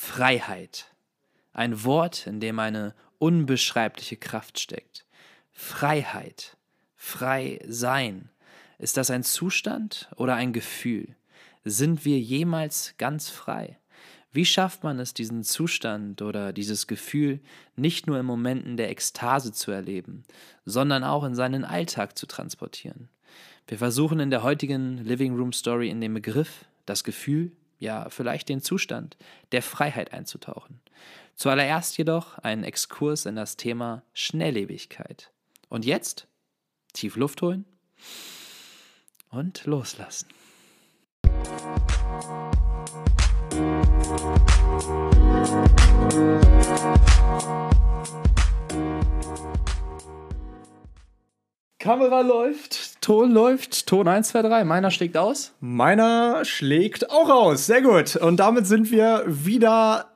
Freiheit. Ein Wort, in dem eine unbeschreibliche Kraft steckt. Freiheit. Frei sein. Ist das ein Zustand oder ein Gefühl? Sind wir jemals ganz frei? Wie schafft man es, diesen Zustand oder dieses Gefühl nicht nur in Momenten der Ekstase zu erleben, sondern auch in seinen Alltag zu transportieren? Wir versuchen in der heutigen Living Room Story in den Begriff, das Gefühl, ja vielleicht den Zustand der Freiheit einzutauchen. Zuallererst jedoch einen Exkurs in das Thema Schnelllebigkeit. Und jetzt tief Luft holen und loslassen. Kamera läuft, Ton läuft, Ton 1, 2, 3. Meiner schlägt aus. Meiner schlägt auch aus. Sehr gut. Und damit sind wir wieder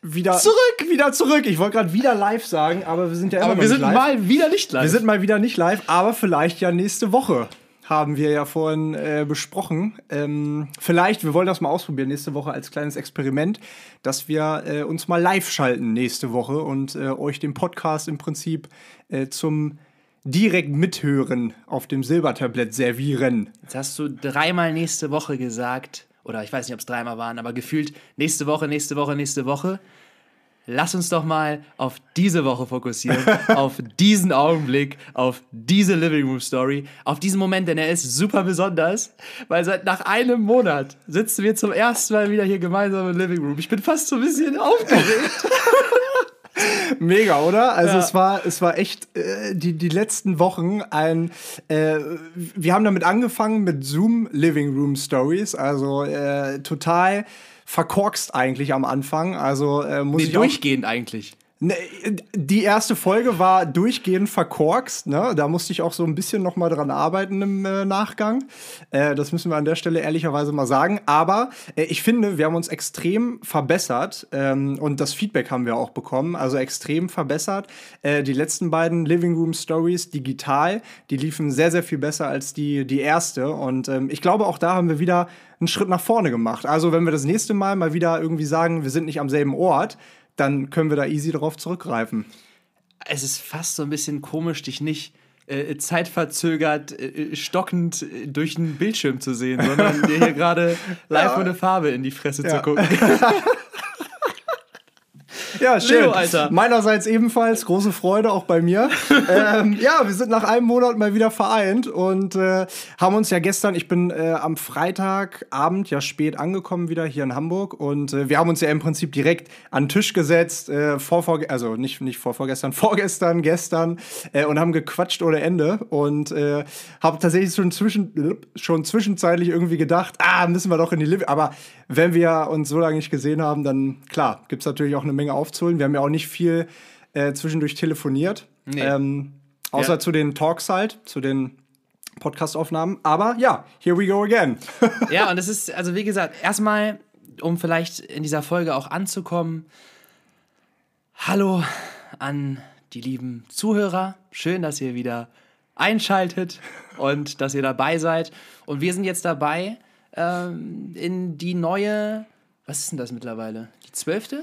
wieder zurück, wieder zurück. Ich wollte gerade wieder live sagen, aber wir sind ja immer aber wir sind live. mal wieder nicht live. Wir sind mal wieder nicht live, aber vielleicht ja nächste Woche haben wir ja vorhin äh, besprochen. Ähm, vielleicht, wir wollen das mal ausprobieren nächste Woche als kleines Experiment, dass wir äh, uns mal live schalten nächste Woche und äh, euch den Podcast im Prinzip äh, zum direkt mithören auf dem Silbertablett servieren. Jetzt hast du dreimal nächste Woche gesagt, oder ich weiß nicht, ob es dreimal waren, aber gefühlt nächste Woche, nächste Woche, nächste Woche. Lass uns doch mal auf diese Woche fokussieren, auf diesen Augenblick, auf diese Living Room Story, auf diesen Moment, denn er ist super besonders, weil seit nach einem Monat sitzen wir zum ersten Mal wieder hier gemeinsam im Living Room. Ich bin fast so ein bisschen aufgeregt. Mega, oder? Also ja. es war, es war echt äh, die, die letzten Wochen ein. Äh, wir haben damit angefangen mit Zoom Living Room Stories, also äh, total verkorkst eigentlich am Anfang. Also äh, muss nee, ich durchgehend eigentlich. Ne, die erste Folge war durchgehend verkorkst. Ne? Da musste ich auch so ein bisschen noch mal dran arbeiten im äh, Nachgang. Äh, das müssen wir an der Stelle ehrlicherweise mal sagen. Aber äh, ich finde, wir haben uns extrem verbessert ähm, und das Feedback haben wir auch bekommen. Also extrem verbessert. Äh, die letzten beiden Living Room Stories digital, die liefen sehr, sehr viel besser als die, die erste. Und ähm, ich glaube, auch da haben wir wieder einen Schritt nach vorne gemacht. Also wenn wir das nächste Mal mal wieder irgendwie sagen, wir sind nicht am selben Ort, dann können wir da easy drauf zurückgreifen. Es ist fast so ein bisschen komisch, dich nicht äh, zeitverzögert, äh, stockend äh, durch einen Bildschirm zu sehen, sondern dir hier gerade live ja. ohne Farbe in die Fresse ja. zu gucken. Ja, schön. Leo, Alter. Meinerseits ebenfalls große Freude auch bei mir. ähm, ja, wir sind nach einem Monat mal wieder vereint und äh, haben uns ja gestern, ich bin äh, am Freitagabend ja spät angekommen wieder hier in Hamburg und äh, wir haben uns ja im Prinzip direkt an den Tisch gesetzt, äh, vor, vor, also nicht, nicht vor, vorgestern, vorgestern, gestern äh, und haben gequatscht ohne Ende und äh, habe tatsächlich schon, zwischen, schon zwischenzeitlich irgendwie gedacht, ah, müssen wir doch in die Live. Aber wenn wir uns so lange nicht gesehen haben, dann klar, gibt es natürlich auch eine Menge aufzuholen. Wir haben ja auch nicht viel äh, zwischendurch telefoniert. Nee. Ähm, außer ja. zu den Talks halt, zu den Podcastaufnahmen. Aber ja, here we go again. ja, und es ist, also wie gesagt, erstmal, um vielleicht in dieser Folge auch anzukommen, hallo an die lieben Zuhörer. Schön, dass ihr wieder einschaltet und dass ihr dabei seid. Und wir sind jetzt dabei, ähm, in die neue, was ist denn das mittlerweile? Die zwölfte?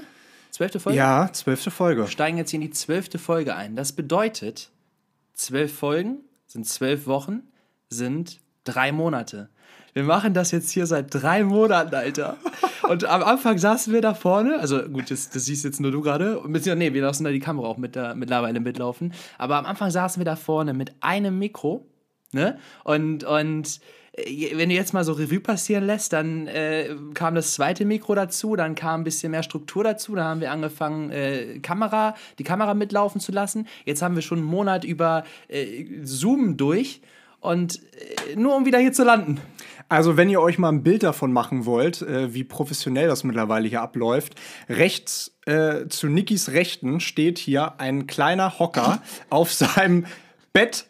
Zwölfte Folge? Ja, zwölfte Folge. Wir steigen jetzt hier in die zwölfte Folge ein. Das bedeutet, zwölf Folgen sind zwölf Wochen, sind drei Monate. Wir machen das jetzt hier seit drei Monaten, Alter. Und am Anfang saßen wir da vorne, also gut, das, das siehst jetzt nur du gerade. Nee, wir lassen da die Kamera auch mit, da, mittlerweile mitlaufen. Aber am Anfang saßen wir da vorne mit einem Mikro, ne? Und, und wenn du jetzt mal so Revue passieren lässt, dann äh, kam das zweite Mikro dazu, dann kam ein bisschen mehr Struktur dazu, dann haben wir angefangen, äh, Kamera, die Kamera mitlaufen zu lassen. Jetzt haben wir schon einen Monat über äh, Zoom durch und äh, nur um wieder hier zu landen. Also, wenn ihr euch mal ein Bild davon machen wollt, äh, wie professionell das mittlerweile hier abläuft, rechts zu Nikis Rechten steht hier ein kleiner Hocker auf seinem Bett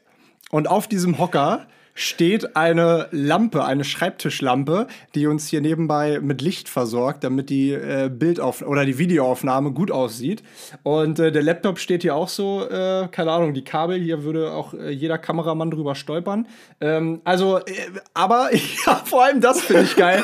und auf diesem Hocker steht eine Lampe, eine Schreibtischlampe, die uns hier nebenbei mit Licht versorgt, damit die äh, Bildauf oder die Videoaufnahme gut aussieht. Und äh, der Laptop steht hier auch so, äh, keine Ahnung, die Kabel, hier würde auch äh, jeder Kameramann drüber stolpern. Ähm, also, äh, aber ja, vor allem das finde ich geil.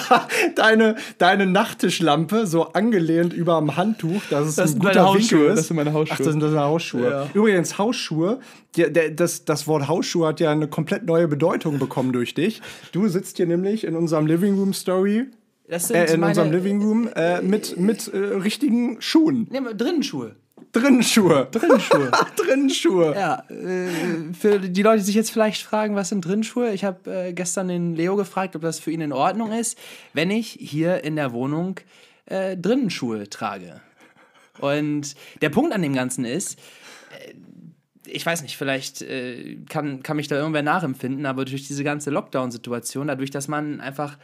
deine, deine Nachttischlampe, so angelehnt über dem Handtuch, dass es das ein guter Winkel ist. Das sind meine Hausschuhe. Ach, das sind deine Hausschuhe. Ja. Übrigens, Hausschuhe, die, der, das, das Wort Hausschuhe hat ja eine komplett neue Bedeutung bekommen durch dich. Du sitzt hier nämlich in unserem Living Room Story. Äh, in unserem Living Room äh, mit, mit äh, richtigen Schuhen. Nee, drinnen Schuhe. Drinnenschuhe. Drinnenschuhe. Drinnenschuhe. Ja, äh, für die Leute, die sich jetzt vielleicht fragen, was sind Drinnenschuhe? Ich habe äh, gestern den Leo gefragt, ob das für ihn in Ordnung ist, wenn ich hier in der Wohnung äh, Drinnenschuhe trage. Und der Punkt an dem Ganzen ist, äh, ich weiß nicht, vielleicht äh, kann, kann mich da irgendwer nachempfinden, aber durch diese ganze Lockdown-Situation, dadurch, dass man einfach,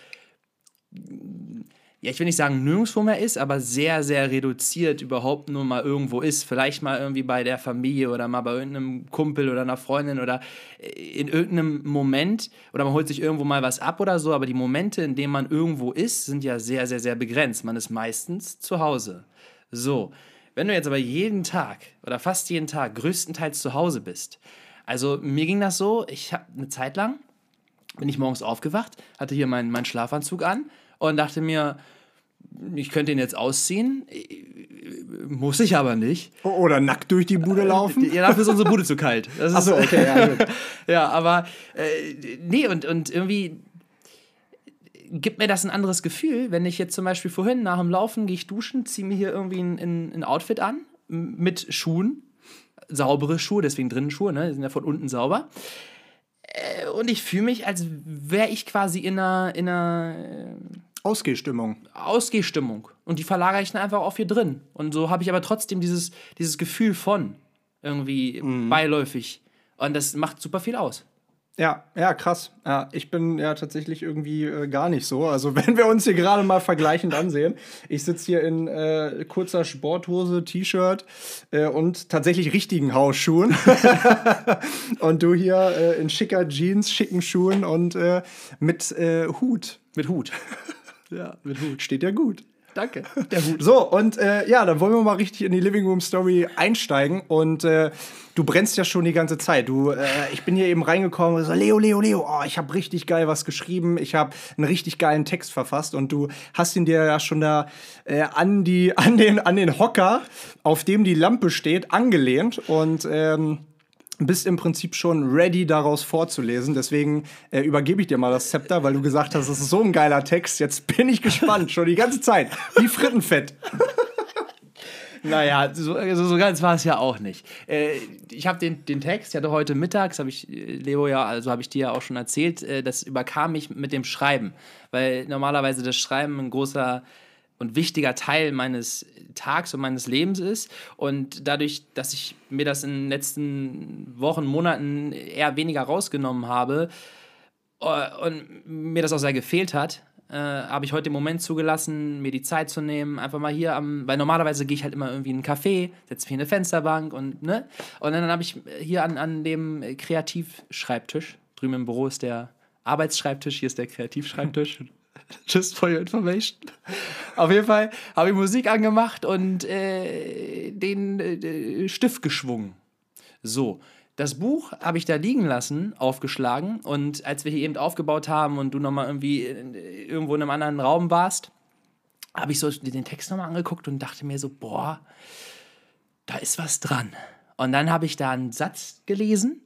ja, ich will nicht sagen nirgendwo mehr ist, aber sehr, sehr reduziert überhaupt nur mal irgendwo ist. Vielleicht mal irgendwie bei der Familie oder mal bei irgendeinem Kumpel oder einer Freundin oder äh, in irgendeinem Moment oder man holt sich irgendwo mal was ab oder so, aber die Momente, in denen man irgendwo ist, sind ja sehr, sehr, sehr begrenzt. Man ist meistens zu Hause. So. Wenn du jetzt aber jeden Tag oder fast jeden Tag größtenteils zu Hause bist, also mir ging das so, ich habe eine Zeit lang, bin ich morgens aufgewacht, hatte hier meinen, meinen Schlafanzug an und dachte mir, ich könnte ihn jetzt ausziehen, muss ich aber nicht. Oder nackt durch die Bude laufen? Ja, dafür ist unsere Bude zu kalt. Achso, okay, ja, gut. ja, aber äh, nee, und, und irgendwie gibt mir das ein anderes Gefühl, wenn ich jetzt zum Beispiel vorhin nach dem Laufen gehe ich duschen, ziehe mir hier irgendwie ein, ein, ein, Outfit an mit Schuhen, saubere Schuhe, deswegen drinnen Schuhe, ne, die sind ja von unten sauber. Äh, und ich fühle mich, als wäre ich quasi in einer, in einer äh, Ausgehstimmung. Ausgehstimmung. Und die verlagere ich dann einfach auf hier drin. Und so habe ich aber trotzdem dieses, dieses Gefühl von irgendwie mhm. beiläufig. Und das macht super viel aus. Ja, ja, krass. Ja, ich bin ja tatsächlich irgendwie äh, gar nicht so. Also wenn wir uns hier gerade mal vergleichend ansehen, ich sitze hier in äh, kurzer Sporthose, T-Shirt äh, und tatsächlich richtigen Hausschuhen. und du hier äh, in schicker Jeans, schicken Schuhen und äh, mit äh, Hut. Mit Hut. ja, mit Hut. Steht ja gut. Danke. So, und äh, ja, dann wollen wir mal richtig in die Living Room Story einsteigen. Und äh, du brennst ja schon die ganze Zeit. Du, äh, ich bin hier eben reingekommen und so, Leo, Leo, Leo, oh, ich habe richtig geil was geschrieben. Ich habe einen richtig geilen Text verfasst und du hast ihn dir ja schon da äh, an, die, an, den, an den Hocker, auf dem die Lampe steht, angelehnt. Und ähm, bist im Prinzip schon ready, daraus vorzulesen. Deswegen äh, übergebe ich dir mal das Zepter, weil du gesagt hast, das ist so ein geiler Text. Jetzt bin ich gespannt, schon die ganze Zeit. Wie Frittenfett. naja, so, also so ganz war es ja auch nicht. Äh, ich habe den, den Text, ich hatte heute mittags, habe ich äh, Leo ja, also habe ich dir ja auch schon erzählt, äh, das überkam mich mit dem Schreiben. Weil normalerweise das Schreiben ein großer und wichtiger Teil meines Tags und meines Lebens ist. Und dadurch, dass ich mir das in den letzten Wochen, Monaten eher weniger rausgenommen habe äh, und mir das auch sehr gefehlt hat, äh, habe ich heute den Moment zugelassen, mir die Zeit zu nehmen, einfach mal hier am, weil normalerweise gehe ich halt immer irgendwie in einen Café, setze mich in eine Fensterbank und, ne? Und dann habe ich hier an, an dem Kreativschreibtisch, drüben im Büro ist der Arbeitsschreibtisch, hier ist der Kreativschreibtisch. Just for your information. Auf jeden Fall habe ich Musik angemacht und äh, den äh, Stift geschwungen. So, das Buch habe ich da liegen lassen, aufgeschlagen. Und als wir hier eben aufgebaut haben und du nochmal irgendwie äh, irgendwo in einem anderen Raum warst, habe ich so den Text nochmal angeguckt und dachte mir so, boah, da ist was dran. Und dann habe ich da einen Satz gelesen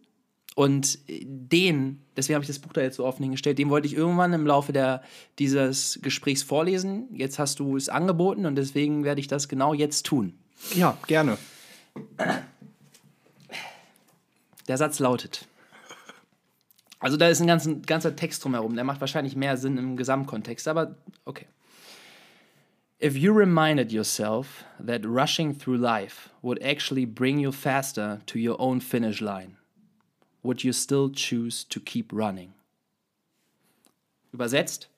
und den, deswegen habe ich das Buch da jetzt so offen hingestellt, den wollte ich irgendwann im Laufe der, dieses Gesprächs vorlesen. Jetzt hast du es angeboten und deswegen werde ich das genau jetzt tun. Ja, gerne. Der Satz lautet. Also da ist ein ganzen, ganzer Text drumherum, der macht wahrscheinlich mehr Sinn im Gesamtkontext, aber okay. If you reminded yourself that rushing through life would actually bring you faster to your own finish line, would you still choose to keep running? Übersetzt,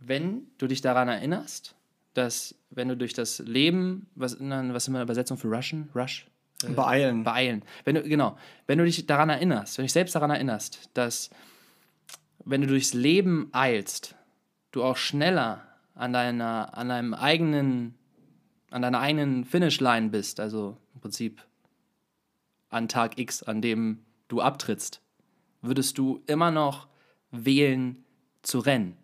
wenn du dich daran erinnerst, dass wenn du durch das Leben, was, was ist immer Übersetzung für Rushen? Rush? äh, beeilen. Beeilen. Wenn du, genau, wenn du dich daran erinnerst, wenn du dich selbst daran erinnerst, dass wenn du durchs Leben eilst, du auch schneller an deiner, an deinem eigenen, an deiner eigenen Finishline bist, also im Prinzip an Tag X, an dem du abtrittst, würdest du immer noch wählen zu rennen.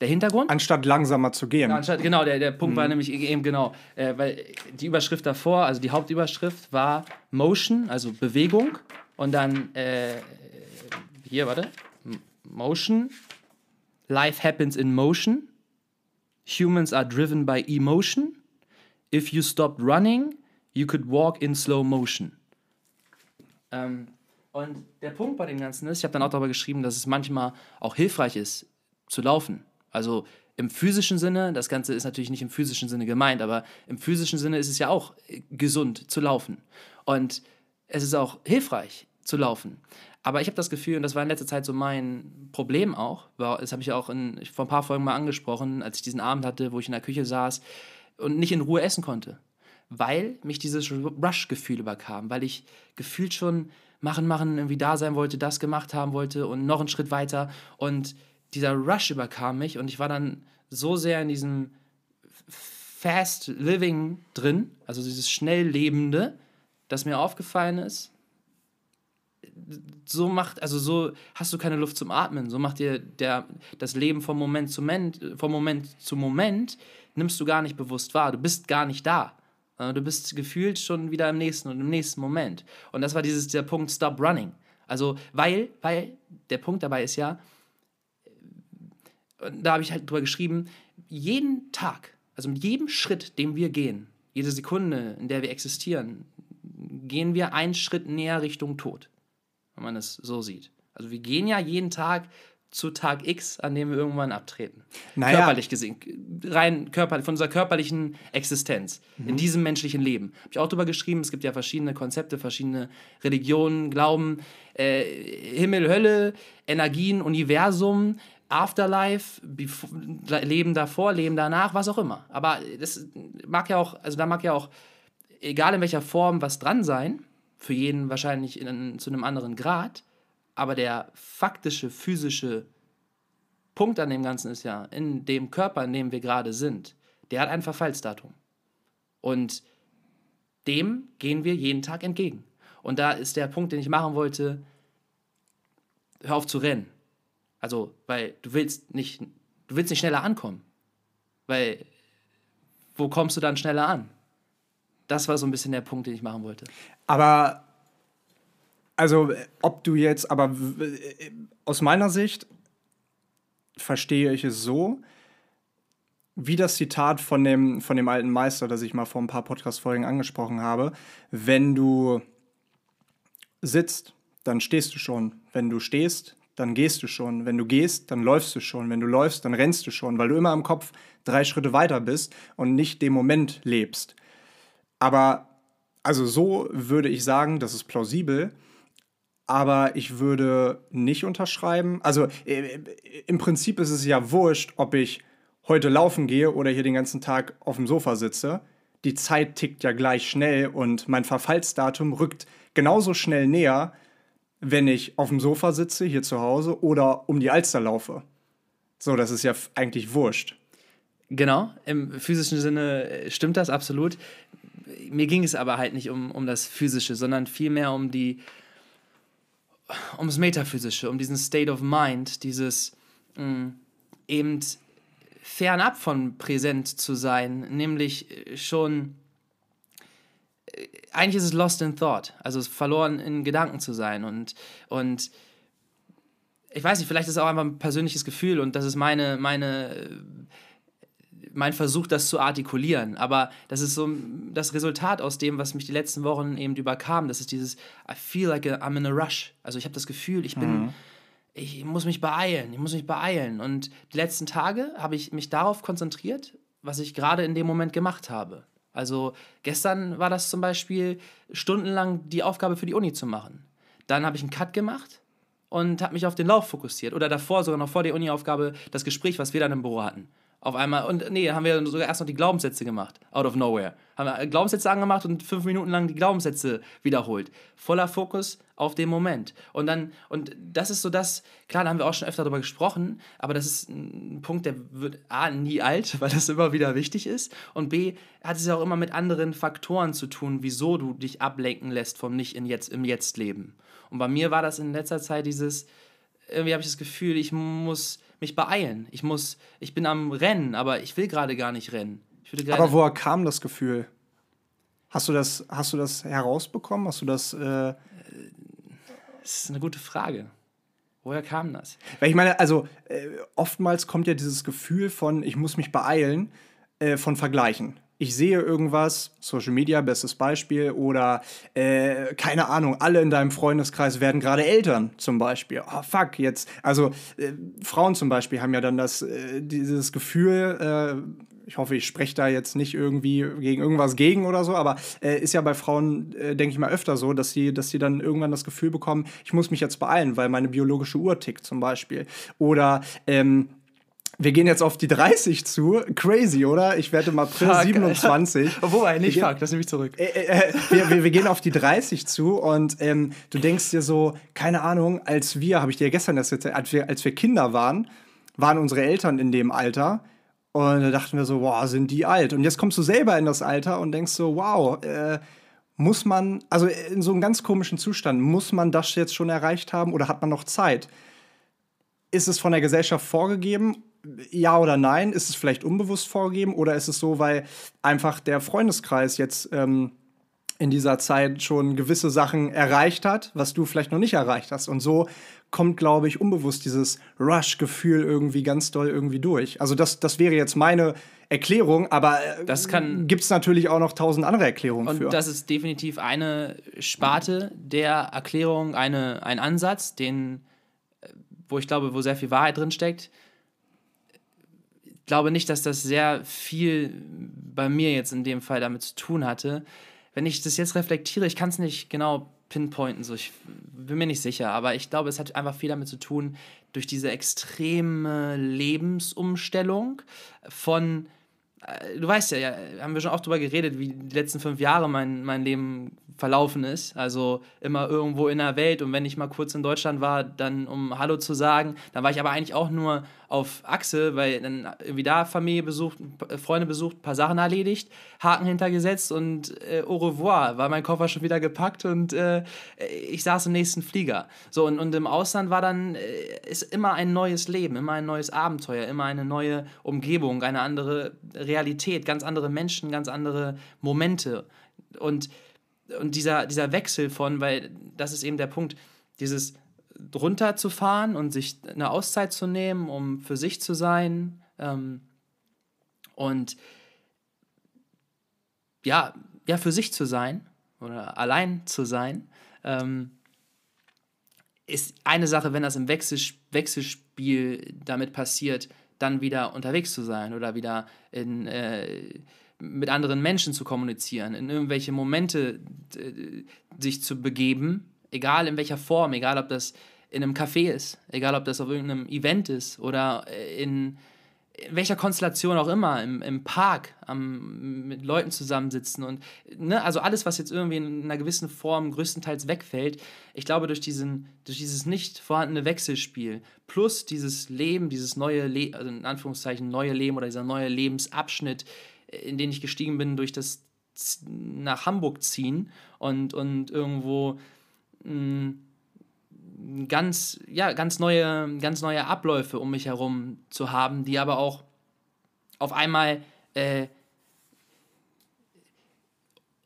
Der Hintergrund? Anstatt langsamer zu gehen. Ja, anstatt, genau, der, der Punkt mhm. war nämlich eben genau, äh, weil die Überschrift davor, also die Hauptüberschrift war Motion, also Bewegung und dann äh, hier, warte, Motion, Life happens in motion, Humans are driven by emotion, If you stopped running, you could walk in slow motion. Ähm, und der Punkt bei dem Ganzen ist, ich habe dann auch darüber geschrieben, dass es manchmal auch hilfreich ist, zu laufen. Also im physischen Sinne, das Ganze ist natürlich nicht im physischen Sinne gemeint, aber im physischen Sinne ist es ja auch äh, gesund zu laufen. Und es ist auch hilfreich zu laufen. Aber ich habe das Gefühl, und das war in letzter Zeit so mein Problem auch, das habe ich auch in, vor ein paar Folgen mal angesprochen, als ich diesen Abend hatte, wo ich in der Küche saß und nicht in Ruhe essen konnte. Weil mich dieses Rush-Gefühl überkam, weil ich gefühlt schon machen, machen, irgendwie da sein wollte, das gemacht haben wollte und noch einen Schritt weiter. Und dieser Rush überkam mich und ich war dann so sehr in diesem Fast Living drin, also dieses Schnelllebende, dass mir aufgefallen ist, so macht, also so hast du keine Luft zum Atmen. So macht dir der, das Leben vom Moment zu Moment, vom Moment zu Moment, nimmst du gar nicht bewusst wahr. Du bist gar nicht da. Äh, du bist gefühlt schon wieder im nächsten und im nächsten Moment. Und das war dieses, der Punkt Stop Running. Also, weil, weil der Punkt dabei ist ja, da habe ich halt drüber geschrieben, jeden Tag, also mit jedem Schritt, den wir gehen, jede Sekunde, in der wir existieren, gehen wir einen Schritt näher Richtung Tod wenn man es so sieht. Also wir gehen ja jeden Tag zu Tag X, an dem wir irgendwann abtreten. Naja. Körperlich gesehen, rein körperlich, von unserer körperlichen Existenz mhm. in diesem menschlichen Leben. Habe ich auch darüber geschrieben, es gibt ja verschiedene Konzepte, verschiedene Religionen, Glauben, äh, Himmel, Hölle, Energien, Universum, Afterlife, Leben davor, Leben danach, was auch immer. Aber das mag ja auch, also da mag ja auch, egal in welcher Form, was dran sein für jeden wahrscheinlich in, zu einem anderen Grad, aber der faktische, physische Punkt an dem Ganzen ist ja, in dem Körper, in dem wir gerade sind, der hat ein Verfallsdatum. Und dem gehen wir jeden Tag entgegen. Und da ist der Punkt, den ich machen wollte, hör auf zu rennen. Also, weil du willst nicht, du willst nicht schneller ankommen. Weil, wo kommst du dann schneller an? Das war so ein bisschen der Punkt, den ich machen wollte. Aber, also, ob du jetzt, aber aus meiner Sicht verstehe ich es so, wie das Zitat von dem, von dem alten Meister, das ich mal vor ein paar Podcast-Folgen angesprochen habe, wenn du sitzt, dann stehst du schon. Wenn du stehst, dann gehst du schon. Wenn du gehst, dann läufst du schon. Wenn du läufst, dann rennst du schon, weil du immer im Kopf drei Schritte weiter bist und nicht dem Moment lebst. Aber also so würde ich sagen, das ist plausibel. Aber ich würde nicht unterschreiben. Also äh, im Prinzip ist es ja wurscht, ob ich heute laufen gehe oder hier den ganzen Tag auf dem Sofa sitze. Die Zeit tickt ja gleich schnell und mein Verfallsdatum rückt genauso schnell näher, wenn ich auf dem Sofa sitze, hier zu Hause, oder um die Alster laufe. So, das ist ja eigentlich wurscht. Genau, im physischen Sinne äh, stimmt das absolut mir ging es aber halt nicht um, um das Physische, sondern vielmehr um die, ums Metaphysische, um diesen State of Mind, dieses mh, mm, eben fernab von präsent zu sein, nämlich äh, schon, äh, eigentlich ist es lost in thought, also verloren in Gedanken zu sein und, und ich weiß nicht, vielleicht ist es auch einfach ein persönliches Gefühl und das ist meine, meine mein Versuch, das zu artikulieren. Aber das ist so das Resultat aus dem, was mich die letzten Wochen eben überkam. Das ist dieses I feel like I'm in a rush. Also ich habe das Gefühl, ich bin, mhm. ich muss mich beeilen, ich muss mich beeilen. Und die letzten Tage habe ich mich darauf konzentriert, was ich gerade in dem Moment gemacht habe. Also gestern war das zum Beispiel stundenlang die Aufgabe für die Uni zu machen. Dann habe ich einen Cut gemacht und habe mich auf den Lauf fokussiert. Oder davor, sogar noch vor der Uni-Aufgabe, das Gespräch, was wir dann im Büro hatten. Auf einmal, und nee, haben wir sogar erst noch die Glaubenssätze gemacht, out of nowhere. Haben wir Glaubenssätze angemacht und fünf Minuten lang die Glaubenssätze wiederholt. Voller Fokus auf den Moment. Und dann, und das ist so das, klar, da haben wir auch schon öfter darüber gesprochen, aber das ist ein Punkt, der wird A, nie alt, weil das immer wieder wichtig ist. Und B, hat es ja auch immer mit anderen Faktoren zu tun, wieso du dich ablenken lässt vom Nicht in jetzt, im Jetzt-Leben. Und bei mir war das in letzter Zeit dieses, irgendwie habe ich das Gefühl, ich muss mich beeilen. Ich muss, ich bin am Rennen, aber ich will gerade gar nicht rennen. aber woher kam das Gefühl? Hast du das, hast du das herausbekommen? Hast du das? Äh das ist eine gute Frage. Woher kam das? Weil ich meine, also äh, oftmals kommt ja dieses Gefühl von, ich muss mich beeilen, äh, von Vergleichen ich sehe irgendwas, Social Media, bestes Beispiel, oder äh, keine Ahnung, alle in deinem Freundeskreis werden gerade Eltern zum Beispiel. Oh fuck, jetzt. Also äh, Frauen zum Beispiel haben ja dann das, äh, dieses Gefühl, äh, ich hoffe, ich spreche da jetzt nicht irgendwie gegen irgendwas gegen oder so, aber äh, ist ja bei Frauen, äh, denke ich mal, öfter so, dass sie, dass sie dann irgendwann das Gefühl bekommen, ich muss mich jetzt beeilen, weil meine biologische Uhr tickt zum Beispiel. Oder ähm, wir gehen jetzt auf die 30 zu. Crazy, oder? Ich werde im April fuck, 27. Wobei, nicht fuck, das nehme ich zurück. Äh, äh, äh, wir, wir, wir, gehen auf die 30 zu und ähm, du denkst dir so, keine Ahnung, als wir, habe ich dir gestern das erzählt, als wir, als wir Kinder waren, waren unsere Eltern in dem Alter. Und da dachten wir so, wow, sind die alt. Und jetzt kommst du selber in das Alter und denkst so, wow, äh, muss man, also in so einem ganz komischen Zustand, muss man das jetzt schon erreicht haben oder hat man noch Zeit? Ist es von der Gesellschaft vorgegeben ja oder nein? Ist es vielleicht unbewusst vorgegeben oder ist es so, weil einfach der Freundeskreis jetzt ähm, in dieser Zeit schon gewisse Sachen erreicht hat, was du vielleicht noch nicht erreicht hast? Und so kommt, glaube ich, unbewusst dieses Rush-Gefühl irgendwie ganz doll irgendwie durch. Also das, das wäre jetzt meine Erklärung, aber äh, gibt es natürlich auch noch tausend andere Erklärungen und für. Und das ist definitiv eine Sparte der Erklärung, eine, ein Ansatz, den, äh, wo ich glaube, wo sehr viel Wahrheit drin steckt glaube nicht, dass das sehr viel bei mir jetzt in dem Fall damit zu tun hatte. Wenn ich das jetzt reflektiere, ich kann es nicht genau pinpointen, so ich bin mir nicht sicher, aber ich glaube, es hat einfach viel damit zu tun, durch diese extreme Lebensumstellung von du weißt ja, ja, haben wir schon oft darüber geredet, wie die letzten fünf Jahre mein, mein Leben verlaufen ist. Also immer irgendwo in der Welt und wenn ich mal kurz in Deutschland war, dann um Hallo zu sagen, dann war ich aber eigentlich auch nur auf Achse, weil dann irgendwie da Familie besucht, Freunde besucht, ein paar Sachen erledigt, Haken hintergesetzt und äh, au revoir, war mein Koffer schon wieder gepackt und äh, ich saß im nächsten Flieger. So und, und im Ausland war dann äh, ist immer ein neues Leben, immer ein neues Abenteuer, immer eine neue Umgebung, eine andere Realität, ganz andere Menschen, ganz andere Momente und und dieser, dieser Wechsel von, weil das ist eben der Punkt, dieses runterzufahren und sich eine Auszeit zu nehmen, um für sich zu sein ähm, und ja, ja, für sich zu sein oder allein zu sein, ähm, ist eine Sache, wenn das im Wechsels Wechselspiel damit passiert, dann wieder unterwegs zu sein oder wieder in äh, mit anderen Menschen zu kommunizieren, in irgendwelche Momente sich zu begeben, egal in welcher Form, egal ob das in einem Café ist, egal ob das auf irgendeinem Event ist oder in, in welcher Konstellation auch immer, im, im Park, am, mit Leuten zusammensitzen und ne, also alles, was jetzt irgendwie in einer gewissen Form größtenteils wegfällt, ich glaube, durch, diesen, durch dieses nicht vorhandene Wechselspiel plus dieses Leben, dieses neue, Le also in Anführungszeichen neue Leben oder dieser neue Lebensabschnitt, in den ich gestiegen bin durch das nach Hamburg ziehen und, und irgendwo mh, mm, ganz, ja, ganz neue, ganz neue Abläufe um mich herum zu haben, die aber auch auf einmal äh,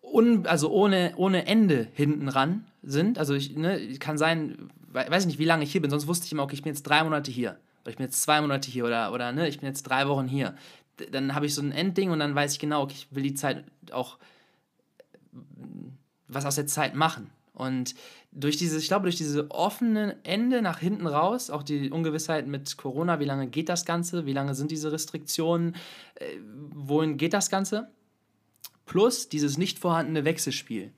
un, also ohne, ohne Ende hinten ran sind. Also ich, ne, kann sein, weiß nicht, wie lange ich hier bin, sonst wusste ich immer, okay, ich bin jetzt drei Monate hier. Oder ich bin jetzt zwei Monate hier oder, oder ne, ich bin jetzt drei Wochen hier dann habe ich so ein Endding und dann weiß ich genau, okay, ich will die Zeit auch was aus der Zeit machen. Und durch dieses, ich glaube, durch diese offene Ende nach hinten raus, auch die Ungewissheit mit Corona, wie lange geht das Ganze, wie lange sind diese Restriktionen, äh, wohin geht das Ganze, plus dieses nicht vorhandene Wechselspiel,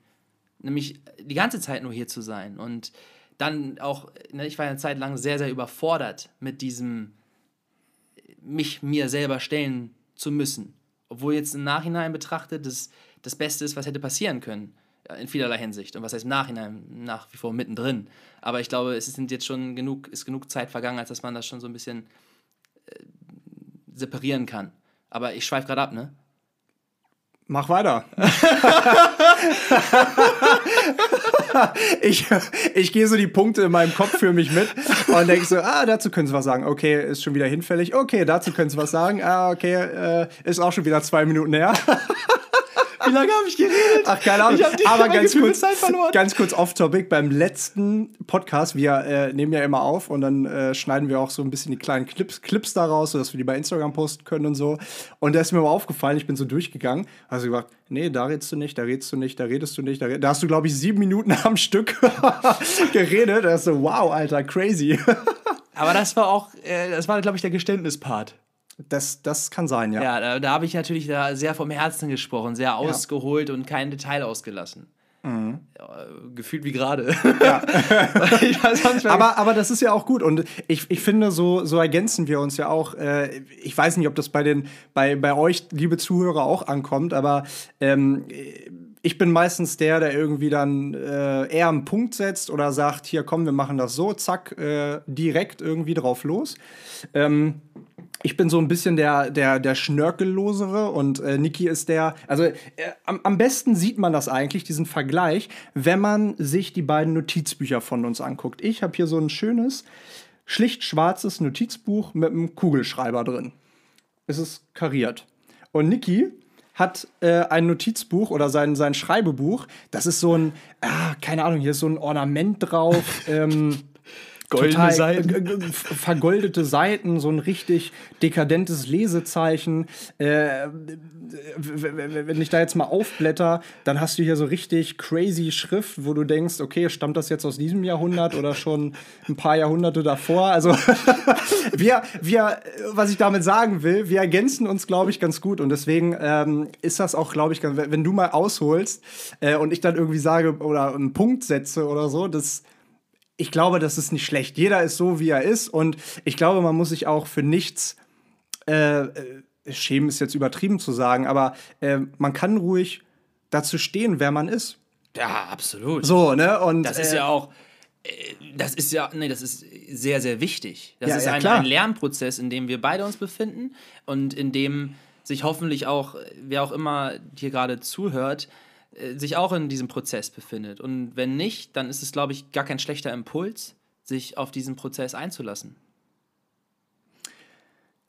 nämlich die ganze Zeit nur hier zu sein und dann auch, ne, ich war eine Zeit lang sehr, sehr überfordert mit diesem mich mir selber stellen zu müssen. Obwohl jetzt im Nachhinein betrachtet das das Beste ist, was hätte passieren können. In vielerlei Hinsicht. Und was heißt im Nachhinein? Nach wie vor mittendrin. Aber ich glaube, es sind jetzt schon genug, ist genug Zeit vergangen, als dass man das schon so ein bisschen äh, separieren kann. Aber ich schweife gerade ab, ne? Mach weiter. ich, ich gehe so die Punkte in meinem Kopf für mich mit und denke so, ah, dazu können sie was sagen. Okay, ist schon wieder hinfällig. Okay, dazu können sie was sagen. Ah, okay, äh, ist auch schon wieder zwei Minuten her. Wie lange habe ich geredet? Ach, keine Ahnung. Aber ganz kurz, ganz kurz off-topic. Beim letzten Podcast, wir äh, nehmen ja immer auf und dann äh, schneiden wir auch so ein bisschen die kleinen Clips, Clips daraus, sodass wir die bei Instagram posten können und so. Und da ist mir mal aufgefallen, ich bin so durchgegangen. Also gesagt, nee, da redest du nicht, da redest du nicht, da redest du nicht. Da, da hast du, glaube ich, sieben Minuten am Stück geredet. Da ist so, wow, Alter, crazy. Aber das war auch, äh, das war, glaube ich, der Geständnispart. Das, das kann sein, ja. Ja, da, da habe ich natürlich da sehr vom Herzen gesprochen, sehr ausgeholt ja. und kein Detail ausgelassen. Mhm. Ja, gefühlt wie gerade. Ja. aber, aber das ist ja auch gut. Und ich, ich finde, so, so ergänzen wir uns ja auch. Äh, ich weiß nicht, ob das bei, den, bei, bei euch, liebe Zuhörer, auch ankommt, aber ähm, ich bin meistens der, der irgendwie dann äh, eher einen Punkt setzt oder sagt: Hier, komm, wir machen das so, zack, äh, direkt irgendwie drauf los. Ähm, ich bin so ein bisschen der, der, der Schnörkellosere und äh, Niki ist der. Also äh, am, am besten sieht man das eigentlich, diesen Vergleich, wenn man sich die beiden Notizbücher von uns anguckt. Ich habe hier so ein schönes, schlicht schwarzes Notizbuch mit einem Kugelschreiber drin. Es ist kariert. Und Niki hat äh, ein Notizbuch oder sein, sein Schreibebuch. Das ist so ein, ah, keine Ahnung, hier ist so ein Ornament drauf. ähm, Goldene Seiten. vergoldete Seiten, so ein richtig dekadentes Lesezeichen. Äh, wenn ich da jetzt mal aufblätter, dann hast du hier so richtig crazy Schrift, wo du denkst, okay, stammt das jetzt aus diesem Jahrhundert oder schon ein paar Jahrhunderte davor? Also wir, wir, was ich damit sagen will, wir ergänzen uns, glaube ich, ganz gut und deswegen ähm, ist das auch, glaube ich, wenn du mal ausholst äh, und ich dann irgendwie sage oder einen Punkt setze oder so, das ich glaube, das ist nicht schlecht. Jeder ist so, wie er ist. Und ich glaube, man muss sich auch für nichts äh, äh, schämen, ist jetzt übertrieben zu sagen, aber äh, man kann ruhig dazu stehen, wer man ist. Ja, absolut. So, ne? Und das ist äh, ja auch. Äh, das ist ja, nee, das ist sehr, sehr wichtig. Das ja, ist ja, ein, ein, Lernprozess, in dem wir beide uns befinden und in dem sich hoffentlich auch, wer auch immer hier gerade zuhört, sich auch in diesem Prozess befindet. Und wenn nicht, dann ist es, glaube ich, gar kein schlechter Impuls, sich auf diesen Prozess einzulassen.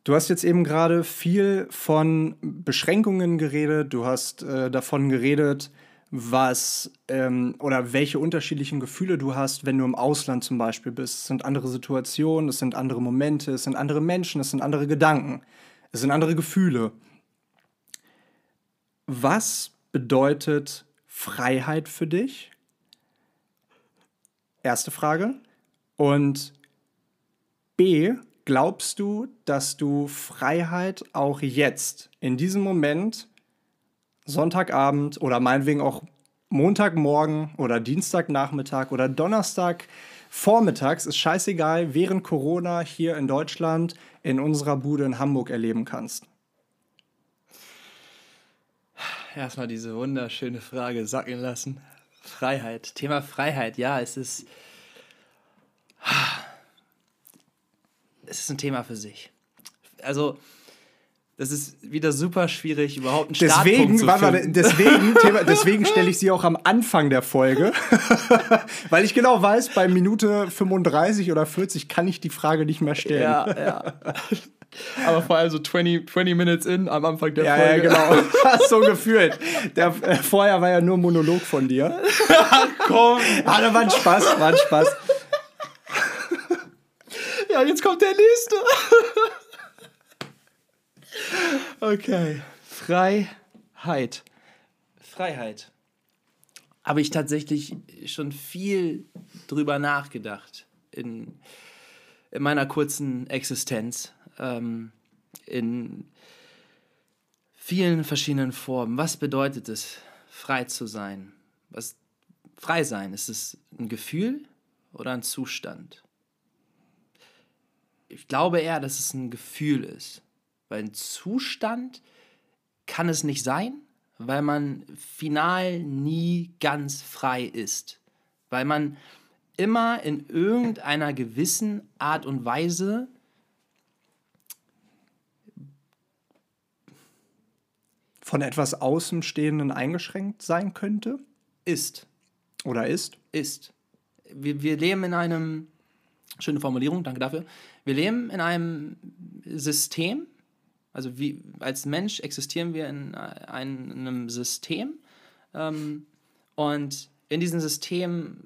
Du hast jetzt eben gerade viel von Beschränkungen geredet, du hast äh, davon geredet, was ähm, oder welche unterschiedlichen Gefühle du hast, wenn du im Ausland zum Beispiel bist. Es sind andere Situationen, es sind andere Momente, es sind andere Menschen, es sind andere Gedanken, es sind andere Gefühle. Was bedeutet Freiheit für dich? Erste Frage. Und B, glaubst du, dass du Freiheit auch jetzt, in diesem Moment, Sonntagabend oder meinetwegen auch Montagmorgen oder Dienstagnachmittag oder Donnerstag vormittags, ist scheißegal, während Corona hier in Deutschland in unserer Bude in Hamburg erleben kannst? Erstmal diese wunderschöne Frage sacken lassen. Freiheit. Thema Freiheit, ja, es ist. Es ist ein Thema für sich. Also, das ist wieder super schwierig, überhaupt einen deswegen, Startpunkt zu finden. Deswegen, deswegen stelle ich sie auch am Anfang der Folge, weil ich genau weiß, bei Minute 35 oder 40 kann ich die Frage nicht mehr stellen. Ja, ja. Aber vor allem so 20, 20 Minutes in am Anfang der ja, Folge. Ja, genau. so gefühlt. Der, äh, vorher war ja nur Monolog von dir. Komm. Ah, da war ein Spaß, war ein Spaß. Ja, jetzt kommt der nächste. okay. Freiheit. Freiheit. Habe ich tatsächlich schon viel drüber nachgedacht in, in meiner kurzen Existenz ähm, in vielen verschiedenen Formen. Was bedeutet es, frei zu sein? Was frei sein? Ist es ein Gefühl oder ein Zustand? Ich glaube eher, dass es ein Gefühl ist. Weil ein Zustand kann es nicht sein, weil man final nie ganz frei ist. Weil man immer in irgendeiner gewissen Art und Weise von etwas Außenstehenden eingeschränkt sein könnte? Ist. Oder ist? Ist. Wir, wir leben in einem, schöne Formulierung, danke dafür. Wir leben in einem System, also wie, als Mensch existieren wir in einem System ähm, und in diesem System